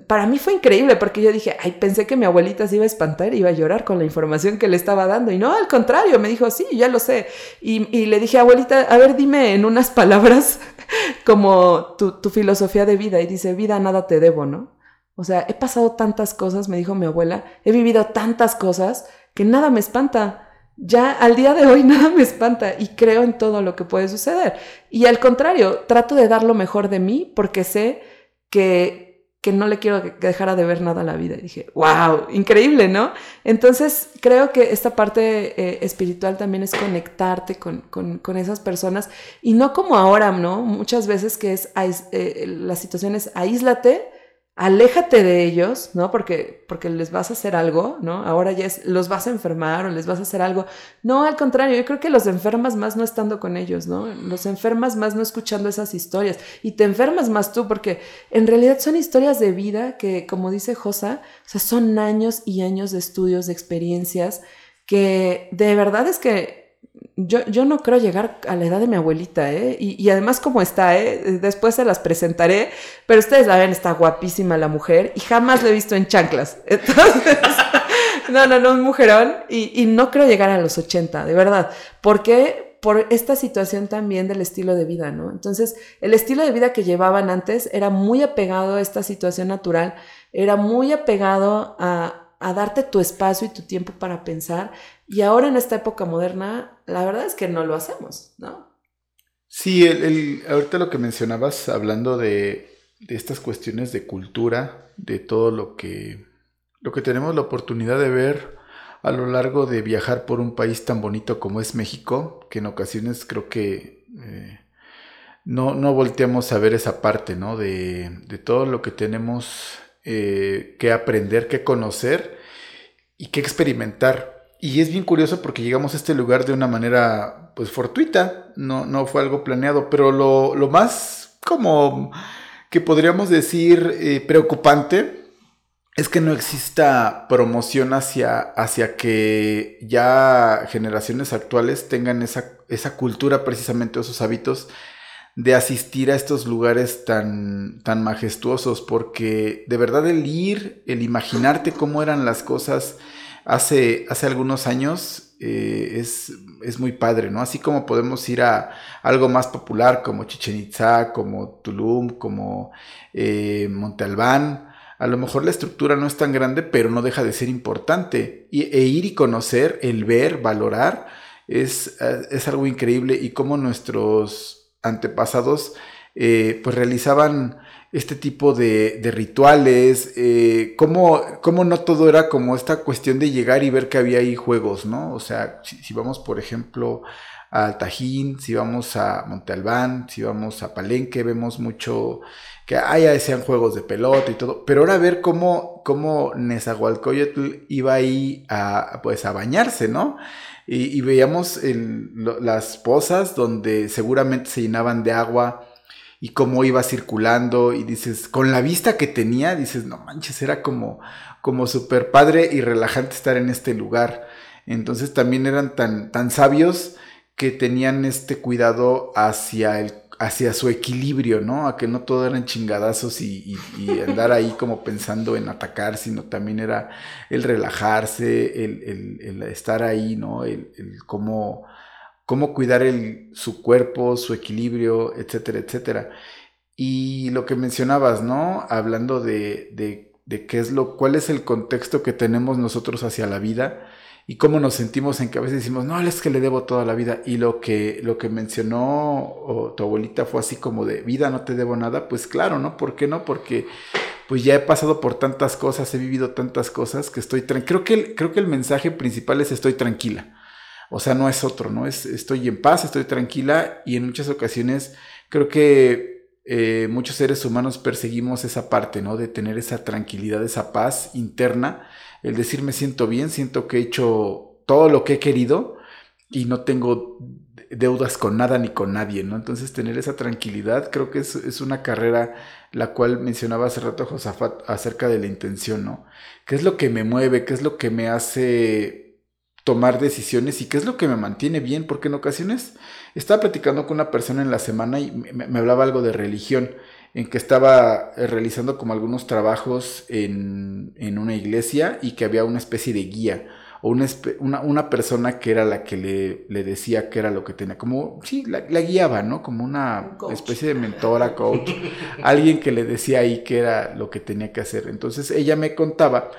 para mí fue increíble porque yo dije, ay, pensé que mi abuelita se iba a espantar y iba a llorar con la información que le estaba dando. Y no, al contrario, me dijo, sí, ya lo sé. Y, le dije, abuelita, a ver, dime en unas palabras como tu, tu filosofía de vida. Y dice, vida, nada te debo, ¿no? O sea, he pasado tantas cosas, me dijo mi abuela, he vivido tantas cosas que nada me espanta. Ya al día de hoy nada me espanta y creo en todo lo que puede suceder. Y al contrario, trato de dar lo mejor de mí porque sé que que no le quiero que dejara de ver nada a la vida. Y dije, wow, increíble, ¿no? Entonces creo que esta parte eh, espiritual también es conectarte con, con, esas personas y no como ahora, ¿no? Muchas veces que es, eh, la situación es aíslate aléjate de ellos, ¿no? Porque, porque les vas a hacer algo, ¿no? Ahora ya es, los vas a enfermar o les vas a hacer algo. No, al contrario, yo creo que los enfermas más no estando con ellos, ¿no? Los enfermas más no escuchando esas historias. Y te enfermas más tú porque en realidad son historias de vida que, como dice Josa, o sea, son años y años de estudios, de experiencias, que de verdad es que yo, yo, no creo llegar a la edad de mi abuelita, ¿eh? Y, además como está, ¿eh? Después se las presentaré, pero ustedes la ven, está guapísima la mujer y jamás la he visto en chanclas. Entonces, no, no, no, un mujerón y, y no creo llegar a los 80, de verdad. ¿Por qué? Por esta situación también del estilo de vida, ¿no? Entonces, el estilo de vida que llevaban antes era muy apegado a esta situación natural, era muy apegado a, a darte tu espacio y tu tiempo para pensar. Y ahora en esta época moderna, la verdad es que no lo hacemos, ¿no? Sí, el, ahorita lo que mencionabas, hablando de, de, estas cuestiones de cultura, de todo lo que, lo que tenemos la oportunidad de ver a lo largo de viajar por un país tan bonito como es México, que en ocasiones creo que eh, no, no volteamos a ver esa parte, ¿no? De, de todo lo que tenemos eh, que aprender, que conocer y que experimentar. Y es bien curioso porque llegamos a este lugar de una manera pues fortuita, no, no fue algo planeado, pero lo, lo más como que podríamos decir eh, preocupante es que no exista promoción hacia, hacia que ya generaciones actuales tengan esa, esa cultura, precisamente esos hábitos de asistir a estos lugares tan, tan majestuosos, porque de verdad el ir, el imaginarte cómo eran las cosas hace, hace algunos años eh, es, es, muy padre, ¿no? Así como podemos ir a algo más popular como Chichen Itza, como Tulum, como eh, Monte Albán, a lo mejor la estructura no es tan grande, pero no deja de ser importante. Y, e ir y conocer, el ver, valorar, es, es algo increíble y cómo nuestros antepasados eh, pues realizaban este tipo de, rituales, eh, cómo, no todo era como esta cuestión de llegar y ver que había ahí juegos, ¿no? O sea, si, vamos, por ejemplo, a Tajín, si vamos a Monte Albán, si vamos a Palenque, vemos mucho que haya sean juegos de pelota y todo, pero ahora ver cómo, cómo Nezahualcóyotl iba ahí a, pues, a bañarse, ¿no? Y, veíamos las pozas donde seguramente se llenaban de agua y cómo iba circulando y dices, con la vista que tenía, dices, no manches, era como, como súper padre y relajante estar en este lugar. Entonces también eran tan, tan sabios que tenían este cuidado hacia el hacia su equilibrio, ¿no? A que no todo eran chingadazos y, andar ahí como pensando en atacar, sino también era el relajarse, el, estar ahí, ¿no? El, cómo, cómo cuidar su cuerpo, su equilibrio, etcétera, etcétera. Y lo que mencionabas, ¿no? Hablando de, de, qué es lo, cuál es el contexto que tenemos nosotros hacia la vida y cómo nos sentimos en que a veces decimos, no, es que le debo toda la vida. Y lo que, lo que mencionó tu abuelita fue así como de vida, no te debo nada. Pues claro, ¿no? ¿Por qué no? Porque pues ya he pasado por tantas cosas, he vivido tantas cosas que estoy tranquila. Creo que, el, creo que el mensaje principal es estoy tranquila. O sea, no es otro, ¿no? Es estoy en paz, estoy tranquila y en muchas ocasiones creo que eh, muchos seres humanos perseguimos esa parte, ¿no? De tener esa tranquilidad, esa paz interna el decir me siento bien, siento que he hecho todo lo que he querido y no tengo deudas con nada ni con nadie, ¿no? Entonces tener esa tranquilidad creo que es, una carrera la cual mencionaba hace rato Josafat acerca de la intención, ¿no? ¿Qué es lo que me mueve? ¿Qué es lo que me hace tomar decisiones y qué es lo que me mantiene bien? Porque en ocasiones estaba platicando con una persona en la semana y me, me hablaba algo de religión en que estaba eh, realizando como algunos trabajos en, en una iglesia y que había una especie de guía o una, una, una, persona que era la que le, le, decía que era lo que tenía, como, sí, la, la guiaba, ¿no? Como una especie de mentora, coach, alguien que le decía ahí que era lo que tenía que hacer. Entonces ella me contaba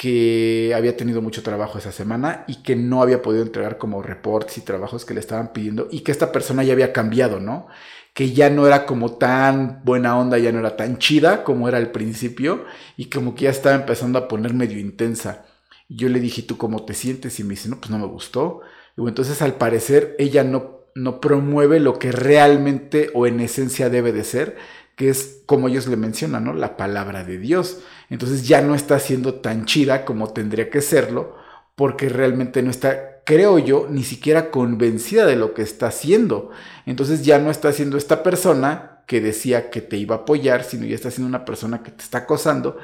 que había tenido mucho trabajo esa semana y que no había podido entregar como reports y trabajos que le estaban pidiendo y que esta persona ya había cambiado, ¿no? Que ya no era como tan buena onda, ya no era tan chida como era al principio y como que ya estaba empezando a poner medio intensa. Y yo le dije, ¿tú cómo te sientes? Y me dice, no, pues no me gustó. Y entonces al parecer ella no, no promueve lo que realmente o en esencia debe de ser, que es como ellos le mencionan, ¿no? La palabra de Dios. Entonces ya no está siendo tan chida como tendría que serlo, porque realmente no está, creo yo, ni siquiera convencida de lo que está haciendo. Entonces ya no está siendo esta persona que decía que te iba a apoyar, sino ya está siendo una persona que te está acosando.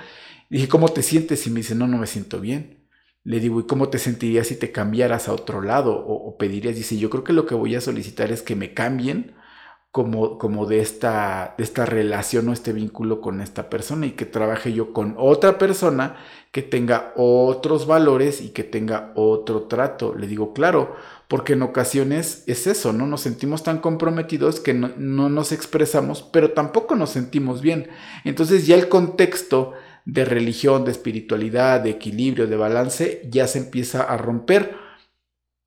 dije, ¿cómo te sientes? Y me dice, no, no me siento bien. Le digo, ¿y cómo te sentirías si te cambiaras a otro lado? O, o pedirías, dice, yo creo que lo que voy a solicitar es que me cambien como, como de, esta, de esta relación o este vínculo con esta persona y que trabaje yo con otra persona que tenga otros valores y que tenga otro trato. Le digo, claro, porque en ocasiones es eso, ¿no? Nos sentimos tan comprometidos que no, no nos expresamos, pero tampoco nos sentimos bien. Entonces ya el contexto de religión, de espiritualidad, de equilibrio, de balance, ya se empieza a romper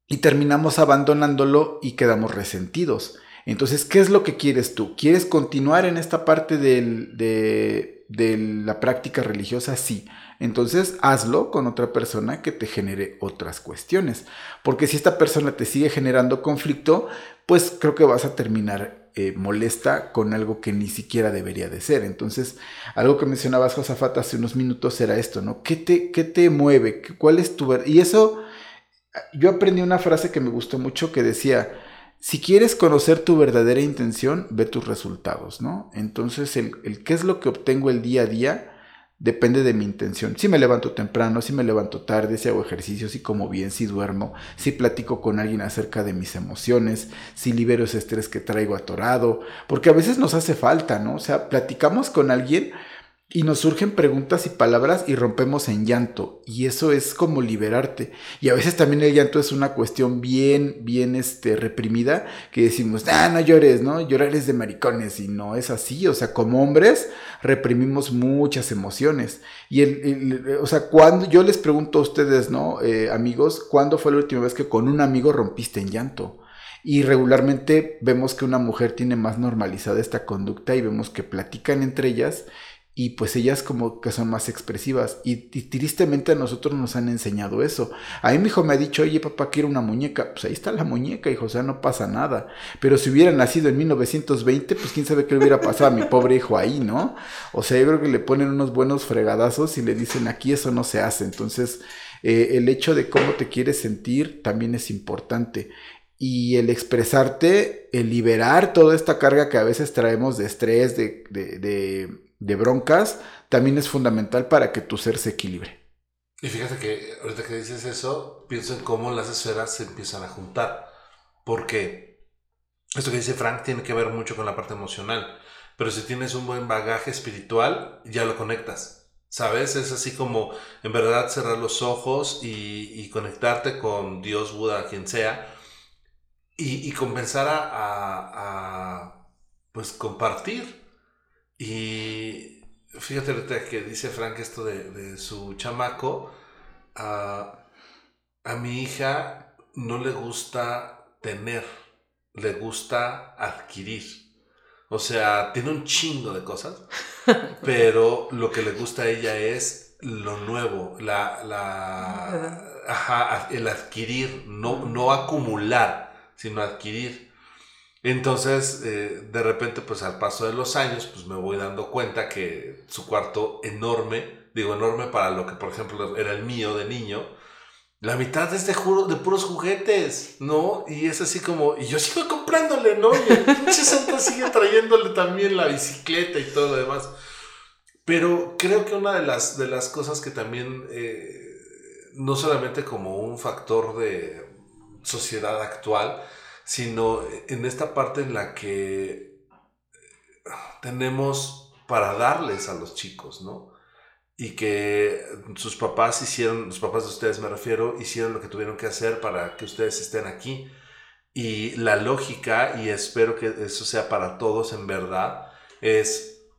y terminamos abandonándolo y quedamos resentidos. Entonces, ¿qué es lo que quieres tú? ¿Quieres continuar en esta parte de, la práctica religiosa? Sí. Entonces, hazlo con otra persona que te genere otras cuestiones. Porque si esta persona te sigue generando conflicto, pues creo que vas a terminar eh, molesta con algo que ni siquiera debería de ser. Entonces, algo que mencionabas, Josafat, hace unos minutos era esto, ¿no? ¿Qué te, qué te mueve? ¿Cuál es tu... Y eso, yo aprendí una frase que me gustó mucho que decía, si quieres conocer tu verdadera intención, ve tus resultados, ¿no? Entonces, el, qué es lo que obtengo el día a día depende de mi intención. Si me levanto temprano, si me levanto tarde, si hago ejercicio, si como bien, si duermo, si platico con alguien acerca de mis emociones, si libero ese estrés que traigo atorado, porque a veces nos hace falta, ¿no? O sea, platicamos con alguien y nos surgen preguntas y palabras y rompemos en llanto. Y eso es como liberarte. Y a veces también el llanto es una cuestión bien, bien este, reprimida, que decimos, ah, no llores, ¿no? Llorar es de maricones. Y no es así. O sea, como hombres reprimimos muchas emociones. Y el, o sea, cuando yo les pregunto a ustedes, ¿no? Eh, amigos, ¿cuándo fue la última vez que con un amigo rompiste en llanto? Y regularmente vemos que una mujer tiene más normalizada esta conducta y vemos que platican entre ellas y pues ellas como que son más expresivas y, tristemente a nosotros nos han enseñado eso. A mí mi hijo me ha dicho, oye papá, quiero una muñeca. Pues ahí está la muñeca, hijo, o sea, no pasa nada. Pero si hubiera nacido en 1920, pues quién sabe qué le hubiera pasado a mi pobre hijo ahí, ¿no? O sea, yo creo que le ponen unos buenos fregadazos y le dicen, aquí eso no se hace. Entonces, eh, el hecho de cómo te quieres sentir también es importante y el expresarte, el liberar toda esta carga que a veces traemos de estrés, de, de broncas, también es fundamental para que tu ser se equilibre. Y fíjate que ahorita que dices eso, pienso en cómo las esferas se empiezan a juntar. Porque esto que dice Frank tiene que ver mucho con la parte emocional. Pero si tienes un buen bagaje espiritual, ya lo conectas. ¿Sabes? Es así como en verdad cerrar los ojos y, conectarte con Dios, Buda, quien sea. Y, y comenzar a, a pues compartir y fíjate ahorita que dice Frank esto de, su chamaco. a mi hija no le gusta tener, le gusta adquirir. O sea, tiene un chingo de cosas, pero lo que le gusta a ella es lo nuevo, la, la, el adquirir, no, no acumular, sino adquirir. Entonces, eh, de repente, pues al paso de los años, pues me voy dando cuenta que su cuarto enorme, digo enorme para lo que, por ejemplo, era el mío de niño, la mitad es de, de puros juguetes, ¿no? Y es así como, y yo sigo comprándole, ¿no? Y el pinche Santa sigue trayéndole también la bicicleta y todo lo demás. Pero creo que una de las, de las cosas que también, eh, no solamente como un factor de sociedad actual, sino en esta parte en la que tenemos para darles a los chicos, ¿no? Y que sus papás hicieron, los papás de ustedes me refiero, hicieron lo que tuvieron que hacer para que ustedes estén aquí. Y la lógica, y espero que eso sea para todos en verdad, es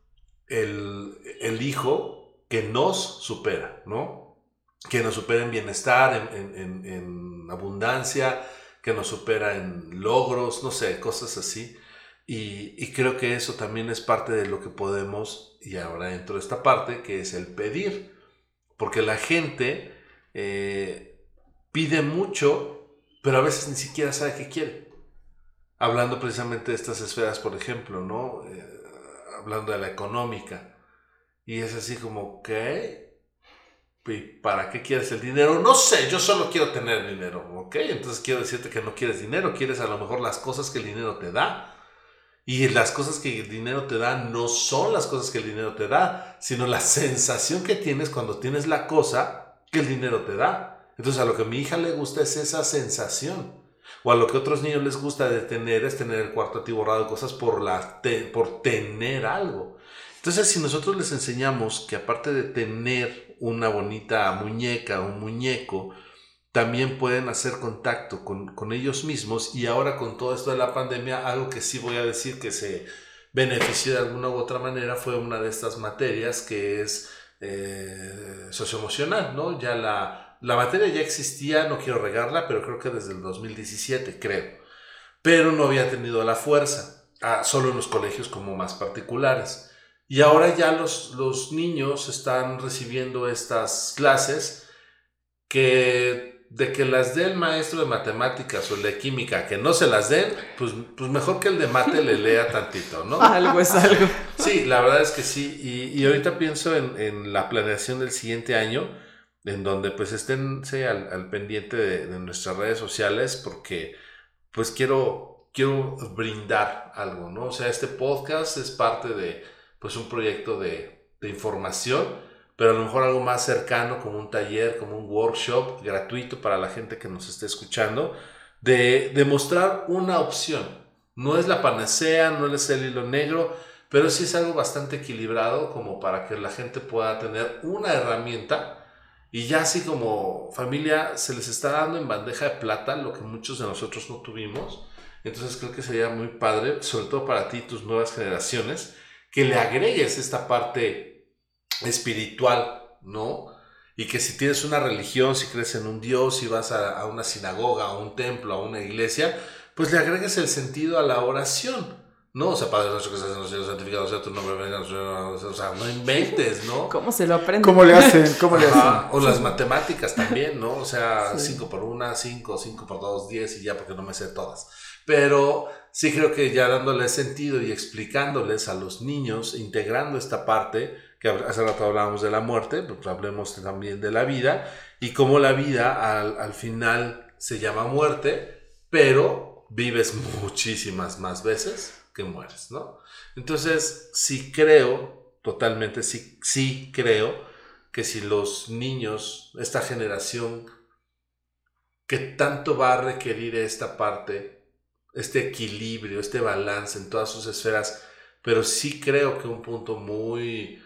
el, el hijo que nos supera, ¿no? Que nos supera en bienestar, en, en, en abundancia, que nos supera en logros, no sé, cosas así. Y, creo que eso también es parte de lo que podemos, y ahora dentro de esta parte, que es el pedir. Porque la gente eh, pide mucho, pero a veces ni siquiera sabe qué quiere. Hablando precisamente de estas esferas, por ejemplo, ¿no? Eh, hablando de la económica. Y es así como, ¿qué? ¿Para qué quieres el dinero? No sé, yo solo quiero tener dinero, ¿ok? Entonces quiero decirte que no quieres dinero, quieres a lo mejor las cosas que el dinero te da. Y las cosas que el dinero te da no son las cosas que el dinero te da, sino la sensación que tienes cuando tienes la cosa que el dinero te da. Entonces a lo que a mi hija le gusta es esa sensación. O a lo que a otros niños les gusta de tener es tener el cuarto atiborrado de cosas por, la por tener algo. Entonces si nosotros les enseñamos que aparte de tener una bonita muñeca, un muñeco, también pueden hacer contacto con, ellos mismos y ahora con todo esto de la pandemia, algo que sí voy a decir que se benefició de alguna u otra manera fue una de estas materias que es eh, socioemocional, ¿no? Ya la, la materia ya existía, no quiero regarla, pero creo que desde el 2017, creo. Pero no había tenido la fuerza, ah, solo en los colegios como más particulares. Y ahora ya los, los niños están recibiendo estas clases que de que las dé el maestro de matemáticas o el de química, que no se las den, pues, pues mejor que el de mate le lea tantito, ¿no? algo es algo. Sí, la verdad es que sí. Y, y ahorita pienso en, en, la planeación del siguiente año, en donde pues estén al, al, pendiente de, de, nuestras redes sociales, porque pues quiero, quiero brindar algo, ¿no? O sea, este podcast es parte de pues un proyecto de, de información pero a lo mejor algo más cercano, como un taller, como un workshop gratuito para la gente que nos esté escuchando, de demostrar una opción. No es la panacea, no es el hilo negro, pero sí es algo bastante equilibrado como para que la gente pueda tener una herramienta y ya así como familia se les está dando en bandeja de plata lo que muchos de nosotros no tuvimos. Entonces creo que sería muy padre, sobre todo para ti y tus nuevas generaciones, que le agregues esta parte espiritual, ¿no? Y que si tienes una religión, si crees en un Dios, si vas a, una sinagoga, a un templo, a una iglesia, pues le agregues el sentido a la oración. No, o sea, Padre nuestro que estás en los cielos, santificado sea tu nombre, o sea, no inventes, ¿no? ¿Cómo se lo aprenden? ¿Cómo le hacen? ¿Cómo le hacen? O las matemáticas también, ¿no? O sea, 5 por 1, 5, 5 por 2, 10 y ya porque no me sé todas. Pero sí creo que ya dándole sentido y explicándoles a los niños, integrando esta parte, que hace rato hablábamos de la muerte, pues hablemos también de la vida y cómo la vida al, al final se llama muerte, pero vives muchísimas más veces que mueres, ¿no? Entonces, sí creo, totalmente, sí, sí creo que si los niños, esta generación que tanto va a requerir esta parte, este equilibrio, este balance en todas sus esferas, pero sí creo que un punto muy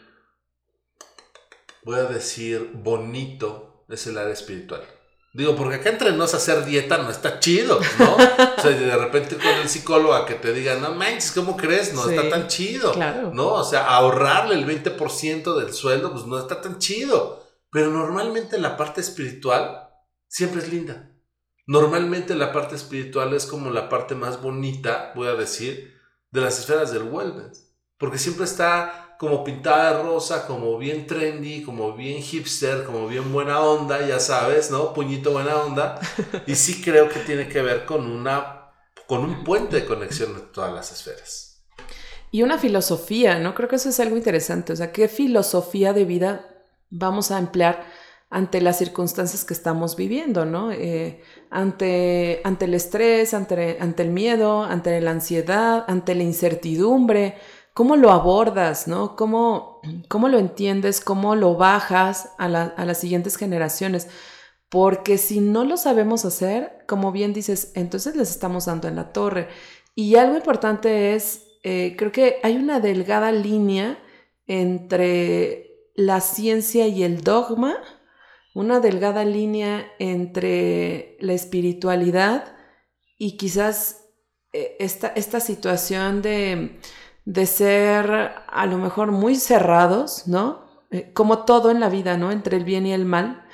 voy a decir, bonito es el área espiritual. Digo, porque acá entre nos hacer dieta no está chido, ¿no? o sea, de repente con el psicólogo a que te diga, no manches, ¿cómo crees? No está tan chido, claro. ¿no? O sea, ahorrarle el 20% del sueldo, pues no está tan chido. Pero normalmente la parte espiritual siempre es linda. Normalmente la parte espiritual es como la parte más bonita, voy a decir, de las esferas del wellness. Porque siempre está como pintada de rosa, como bien trendy, como bien hipster, como bien buena onda, ya sabes, ¿no? Puñito buena onda. Y sí creo que tiene que ver con una con un puente de conexión de todas las esferas. Y una filosofía, ¿no? Creo que eso es algo interesante. O sea, ¿qué filosofía de vida vamos a emplear ante las circunstancias que estamos viviendo, ¿no? Eh, ante, ante el estrés, ante, ante el miedo, ante la ansiedad, ante la incertidumbre cómo lo abordas, ¿no? ¿Cómo, cómo lo entiendes? ¿Cómo lo bajas a, las siguientes generaciones? Porque si no lo sabemos hacer, como bien dices, entonces les estamos dando en la torre. Y algo importante es eh, creo que hay una delgada línea entre la ciencia y el dogma, una delgada línea entre la espiritualidad y quizás eh, esta, esta situación de, de, ser a lo mejor muy cerrados, ¿no? Eh, como todo en la vida, ¿no? Entre el bien y el mal.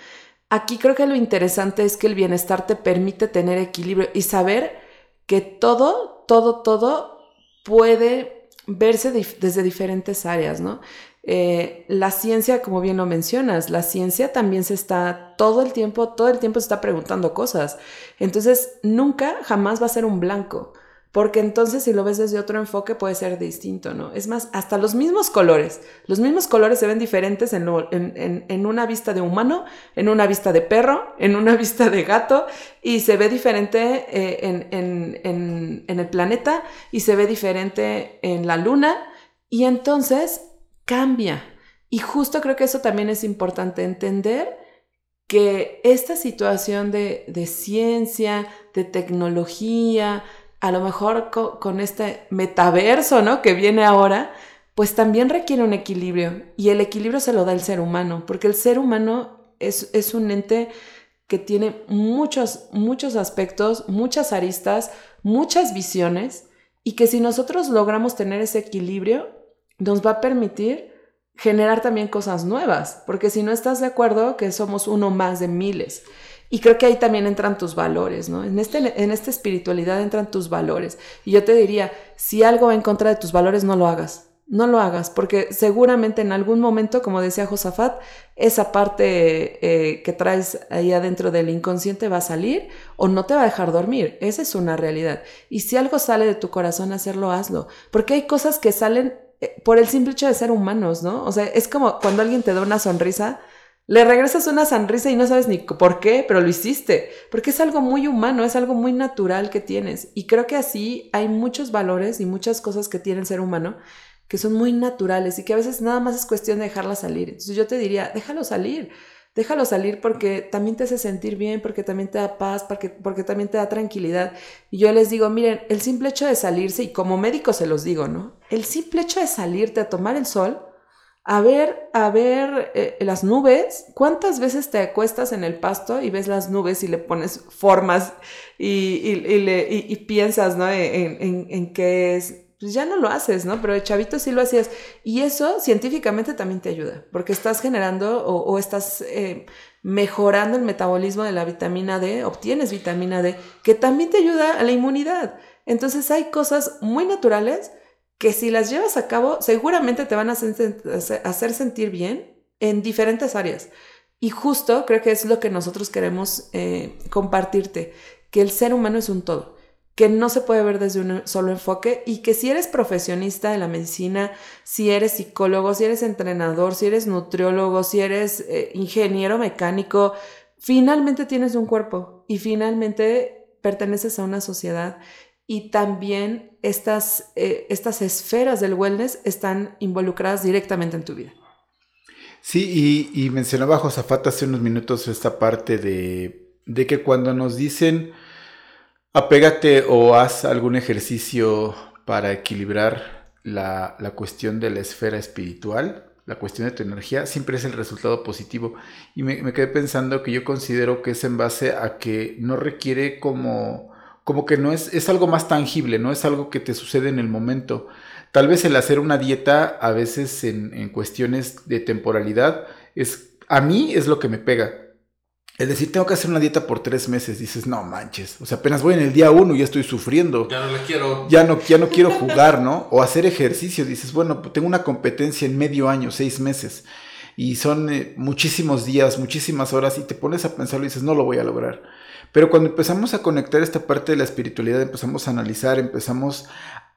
Aquí creo que lo interesante es que el bienestar te permite tener equilibrio y saber que todo, todo, todo puede verse desde diferentes áreas, ¿no? Eh, la ciencia, como bien lo mencionas, la ciencia también se está todo el tiempo, todo el tiempo se está preguntando cosas. Entonces, nunca, jamás va a ser un blanco. Porque entonces si lo ves desde otro enfoque puede ser distinto, ¿no? Es más, hasta los mismos colores, los mismos colores se ven diferentes en, en, una vista de humano, en una vista de perro, en una vista de gato, y se ve diferente eh, en, el planeta y se ve diferente en la luna, y entonces cambia. Y justo creo que eso también es importante entender que esta situación de, de ciencia, de tecnología, a lo mejor con, este metaverso, ¿no? Que viene ahora, pues también requiere un equilibrio. Y el equilibrio se lo da el ser humano, porque el ser humano es, es un ente que tiene muchos, muchos aspectos, muchas aristas, muchas visiones, y que si nosotros logramos tener ese equilibrio, nos va a permitir generar también cosas nuevas, porque si no estás de acuerdo que somos uno más de miles. Y creo que ahí también entran tus valores, ¿no? En, este, en esta espiritualidad entran tus valores. Y yo te diría, si algo va en contra de tus valores, no lo hagas. No lo hagas, porque seguramente en algún momento, como decía Josafat, esa parte eh, que traes ahí adentro del inconsciente va a salir o no te va a dejar dormir. Esa es una realidad. Y si algo sale de tu corazón, hacerlo, hazlo. Porque hay cosas que salen por el simple hecho de ser humanos, ¿no? O sea, es como cuando alguien te da una sonrisa, le regresas una sonrisa y no sabes ni por qué, pero lo hiciste, porque es algo muy humano, es algo muy natural que tienes. Y creo que así hay muchos valores y muchas cosas que tiene el ser humano que son muy naturales y que a veces nada más es cuestión de dejarlas salir. Entonces yo te diría, déjalo salir, déjalo salir porque también te hace sentir bien, porque también te da paz, porque, porque también te da tranquilidad. Y yo les digo, miren, el simple hecho de salirse, y como médico se los digo, ¿no? El simple hecho de salirte a tomar el sol, a ver, a ver eh, las nubes. ¿Cuántas veces te acuestas en el pasto y ves las nubes y le pones formas y, le, y, piensas, ¿no? En, en, qué es. Pues ya no lo haces, ¿no? Pero de chavito sí lo hacías. Y eso científicamente también te ayuda, porque estás generando o, estás eh, mejorando el metabolismo de la vitamina D, obtienes vitamina D, que también te ayuda a la inmunidad. Entonces hay cosas muy naturales que si las llevas a cabo seguramente te van a hacer, sentir bien en diferentes áreas. Y justo creo que es lo que nosotros queremos eh, compartirte, que el ser humano es un todo, que no se puede ver desde un solo enfoque y que si eres profesionista de la medicina, si eres psicólogo, si eres entrenador, si eres nutriólogo, si eres eh, ingeniero mecánico, finalmente tienes un cuerpo y finalmente perteneces a una sociedad y también estas, eh, estas esferas del wellness están involucradas directamente en tu vida. Sí, y, mencionaba Josafat hace unos minutos esta parte de, de, que cuando nos dicen apégate o haz algún ejercicio para equilibrar la, la cuestión de la esfera espiritual, la cuestión de tu energía, siempre es el resultado positivo. Y me, me quedé pensando que yo considero que es en base a que no requiere como como que no es, es algo más tangible, no es algo que te sucede en el momento. Tal vez el hacer una dieta a veces en, cuestiones de temporalidad es, a mí es lo que me pega. Es decir, tengo que hacer una dieta por tres meses. Dices, no manches. O sea, apenas voy en el día uno y ya estoy sufriendo. Ya no le quiero. Ya no, ya no quiero jugar, ¿no? O hacer ejercicio. Dices, bueno, pues tengo una competencia en medio año, seis meses. Y son eh, muchísimos días, muchísimas horas. Y te pones a pensarlo y dices, no lo voy a lograr. Pero cuando empezamos a conectar esta parte de la espiritualidad, empezamos a analizar, empezamos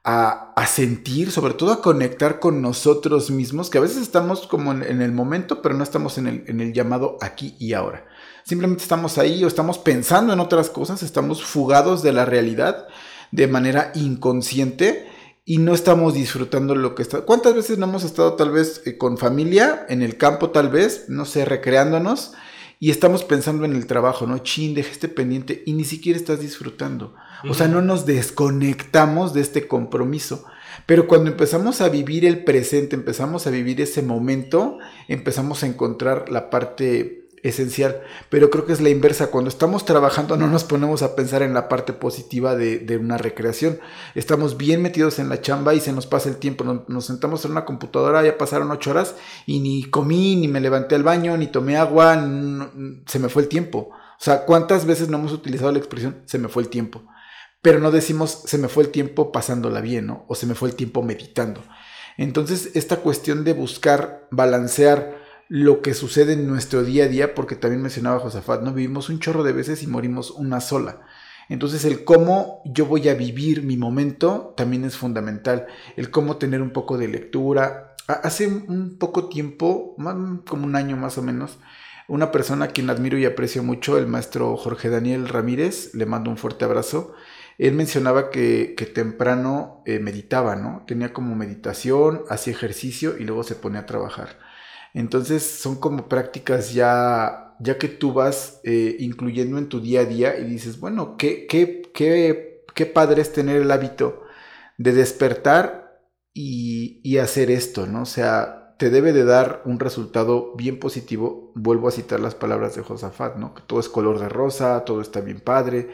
a, sentir, sobre todo a conectar con nosotros mismos, que a veces estamos como en, el momento, pero no estamos en el, en el llamado aquí y ahora. Simplemente estamos ahí o estamos pensando en otras cosas, estamos fugados de la realidad de manera inconsciente y no estamos disfrutando lo que está. ¿Cuántas veces no hemos estado tal vez eh, con familia, en el campo tal vez, no sé, recreándonos? y estamos pensando en el trabajo, ¿no? Chin, deja este pendiente y ni siquiera estás disfrutando. O sea, no nos desconectamos de este compromiso. Pero cuando empezamos a vivir el presente, empezamos a vivir ese momento, empezamos a encontrar la parte esencial. Pero creo que es la inversa. Cuando estamos trabajando no nos ponemos a pensar en la parte positiva de, una recreación. Estamos bien metidos en la chamba y se nos pasa el tiempo. Nos, sentamos en una computadora, ya pasaron ocho horas y ni comí, ni me levanté al baño, ni tomé agua, se me fue el tiempo. O sea, ¿cuántas veces no hemos utilizado la expresión se me fue el tiempo? Pero no decimos se me fue el tiempo pasándola bien, ¿no? O se me fue el tiempo meditando. Entonces, esta cuestión de buscar balancear lo que sucede en nuestro día a día, porque también mencionaba Josafat, ¿no? Vivimos un chorro de veces y morimos una sola. Entonces el cómo yo voy a vivir mi momento también es fundamental. El cómo tener un poco de lectura. Hace un poco tiempo, como un año más o menos, una persona a quien admiro y aprecio mucho, el maestro Jorge Daniel Ramírez, le mando un fuerte abrazo. Él mencionaba que, temprano eh, meditaba, ¿no? Tenía como meditación, hacía ejercicio y luego se ponía a trabajar. Entonces son como prácticas ya, ya que tú vas eh, incluyendo en tu día a día y dices, bueno, qué, qué, qué, qué padre es tener el hábito de despertar y, y hacer esto, ¿no? O sea, te debe de dar un resultado bien positivo. Vuelvo a citar las palabras de Josafat, ¿no? Que todo es color de rosa, todo está bien padre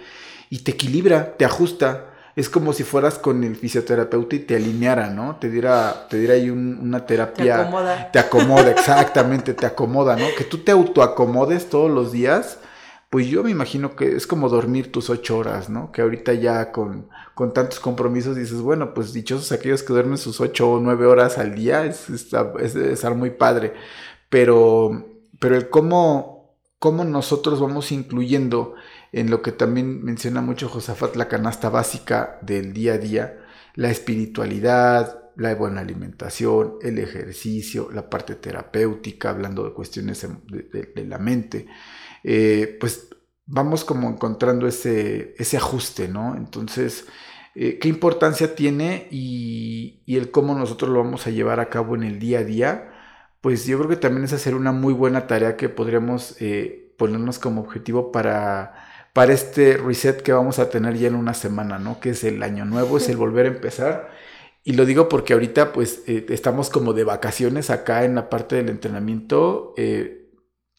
y te equilibra, te ajusta es como si fueras con el fisioterapeuta y te alineara, ¿no? Te diera, te diera ahí una terapia. Te acomoda. Te acomoda, exactamente, te acomoda, ¿no? Que tú te autoacomodes todos los días, pues yo me imagino que es como dormir tus ocho horas, ¿no? Que ahorita ya con, con tantos compromisos dices, bueno, pues dichosos aquellos que duermen sus ocho o nueve horas al día, es, es, es estar muy padre. Pero, pero el cómo, cómo nosotros vamos incluyendo en lo que también menciona mucho Josafat, la canasta básica del día a día, la espiritualidad, la buena alimentación, el ejercicio, la parte terapéutica, hablando de cuestiones de, la mente, eh, pues vamos como encontrando ese, ese ajuste, ¿no? Entonces, eh, ¿qué importancia tiene y, el cómo nosotros lo vamos a llevar a cabo en el día a día? Pues yo creo que también es hacer una muy buena tarea que podríamos eh, ponernos como objetivo para para este reset que vamos a tener ya en una semana, ¿no? Que es el año nuevo, es el volver a empezar. Y lo digo porque ahorita pues eh, estamos como de vacaciones acá en la parte del entrenamiento. Eh,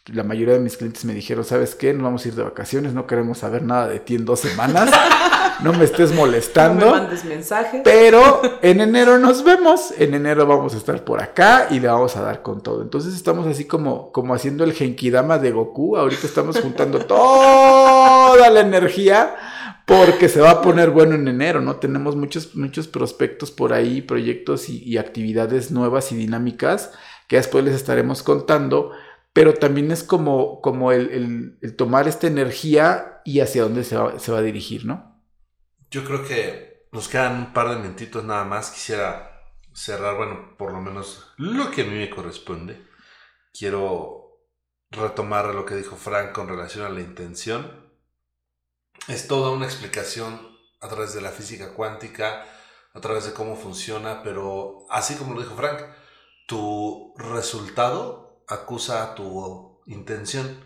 la mayoría de mis clientes me dijeron, ¿sabes qué? No vamos a ir de vacaciones, no queremos saber nada de ti en dos semanas. No me estés molestando. No me mandes mensaje. Pero en enero nos vemos. En enero vamos a estar por acá y le vamos a dar con todo. Entonces estamos así como, como haciendo el Genkidama de Goku. Ahorita estamos juntando toda la energía porque se va a poner bueno en enero, ¿no? Tenemos muchos, muchos prospectos por ahí, proyectos y, y actividades nuevas y dinámicas que después les estaremos contando pero también es como, como el, tomar esta energía y hacia dónde se va, se va a dirigir, ¿no? Yo creo que nos quedan un par de minutitos nada más. Quisiera cerrar, bueno, por lo menos lo que a mí me corresponde. Quiero retomar lo que dijo Frank con relación a la intención. Es toda una explicación a través de la física cuántica, a través de cómo funciona, pero así como lo dijo Frank, tu resultado acusa tu intención.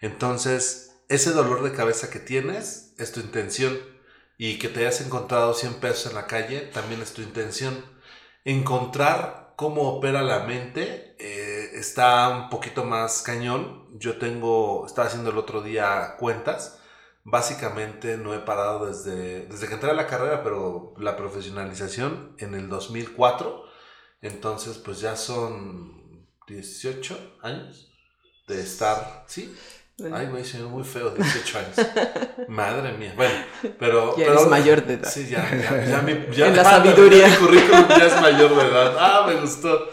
Entonces, ese dolor de cabeza que tienes es tu intención. Y que te hayas encontrado 100 pesos en la calle también es tu intención. Encontrar cómo opera la mente eh, está un poquito más cañón. Yo tengo, estaba haciendo el otro día cuentas. Básicamente no he parado desde, desde que entré a la carrera, pero la profesionalización en el 2004. Entonces, pues ya son 18 años de estar, ¿sí? Ay, güey, soy muy feo, 18 años. Madre mía. Bueno, pero. Ya pero, eres mayor de edad. Sí, ya, ya, ya, mi, ya En la sabiduría. Mi currículum ya es mayor de edad. Ah, me gustó.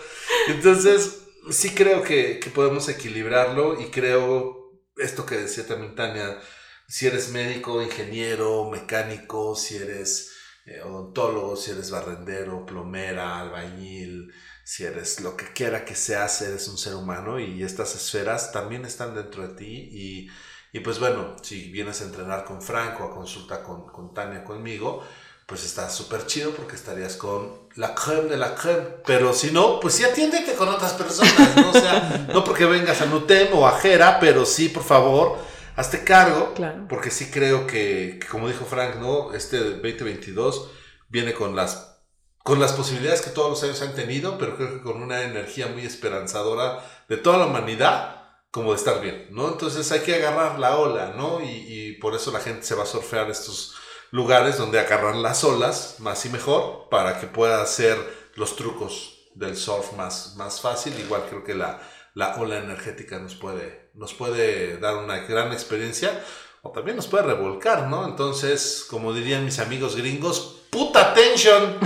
Entonces, sí creo que, que podemos equilibrarlo y creo esto que decía también Tania, si eres médico, ingeniero, mecánico, si eres eh, odontólogo, si eres barrendero, plomera, albañil, si eres lo que quiera que seas, eres un ser humano y estas esferas también están dentro de ti y, y pues bueno, si vienes a entrenar con Franco, a consulta con, con Tania conmigo, pues está súper chido porque estarías con la creme de la creme. Pero si no, pues sí atiéndete con otras personas, ¿no? O sea, no porque vengas a Nutem o a Jera, pero sí, por favor, hazte cargo. Claro. Porque sí creo que, que, como dijo Frank, ¿no? Este 2022 viene con las con las posibilidades que todos los años han tenido, pero creo que con una energía muy esperanzadora de toda la humanidad, como de estar bien, ¿no? Entonces hay que agarrar la ola, ¿no? Y, por eso la gente se va a surfear estos lugares donde agarran las olas más y mejor para que pueda hacer los trucos del surf más, más fácil. Igual creo que la, la ola energética nos puede, nos puede dar una gran experiencia o también nos puede revolcar, ¿no? Entonces, como dirían mis amigos gringos, puta tension.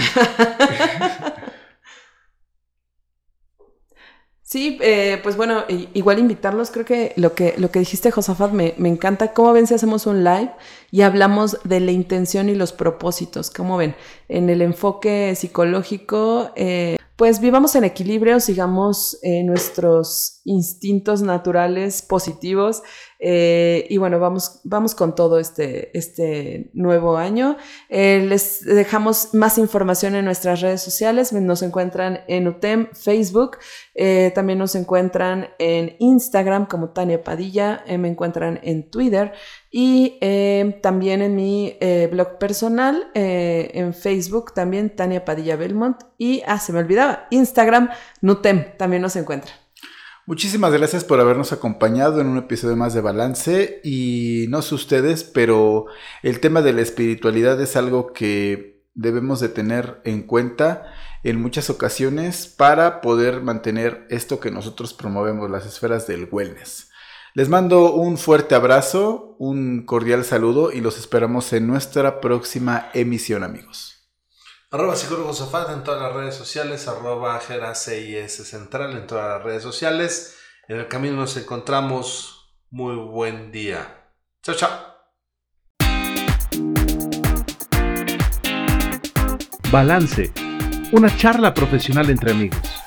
Sí, eh, pues bueno, igual invitarlos, creo que lo que, lo que dijiste, Josafat, me, me encanta. ¿Cómo ven si hacemos un live y hablamos de la intención y los propósitos? ¿Cómo ven? En el enfoque psicológico, eh, pues vivamos en equilibrio, sigamos eh, nuestros instintos naturales positivos eh, y bueno, vamos, vamos con todo este, este nuevo año. Eh, les dejamos más información en nuestras redes sociales. Nos encuentran en UTEM, Facebook. también nos encuentran en Instagram como Tania Padilla. me encuentran en Twitter. Y eh, también en mi eh, blog personal, eh, en Facebook, también Tania Padilla Belmont. Y, ah, se me olvidaba, Instagram, Nutem, también nos encuentra. Muchísimas gracias por habernos acompañado en un episodio más de Balance. Y no sé ustedes, pero el tema de la espiritualidad es algo que debemos de tener en cuenta en muchas ocasiones para poder mantener esto que nosotros promovemos, las esferas del wellness. Les mando un fuerte abrazo, un cordial saludo y los esperamos en nuestra próxima emisión, amigos. Arroba psicólogo en todas las redes sociales, arroba CIS central en todas las redes sociales. En el camino nos encontramos. Muy buen día. Chao, chao. Balance. Una charla profesional entre amigos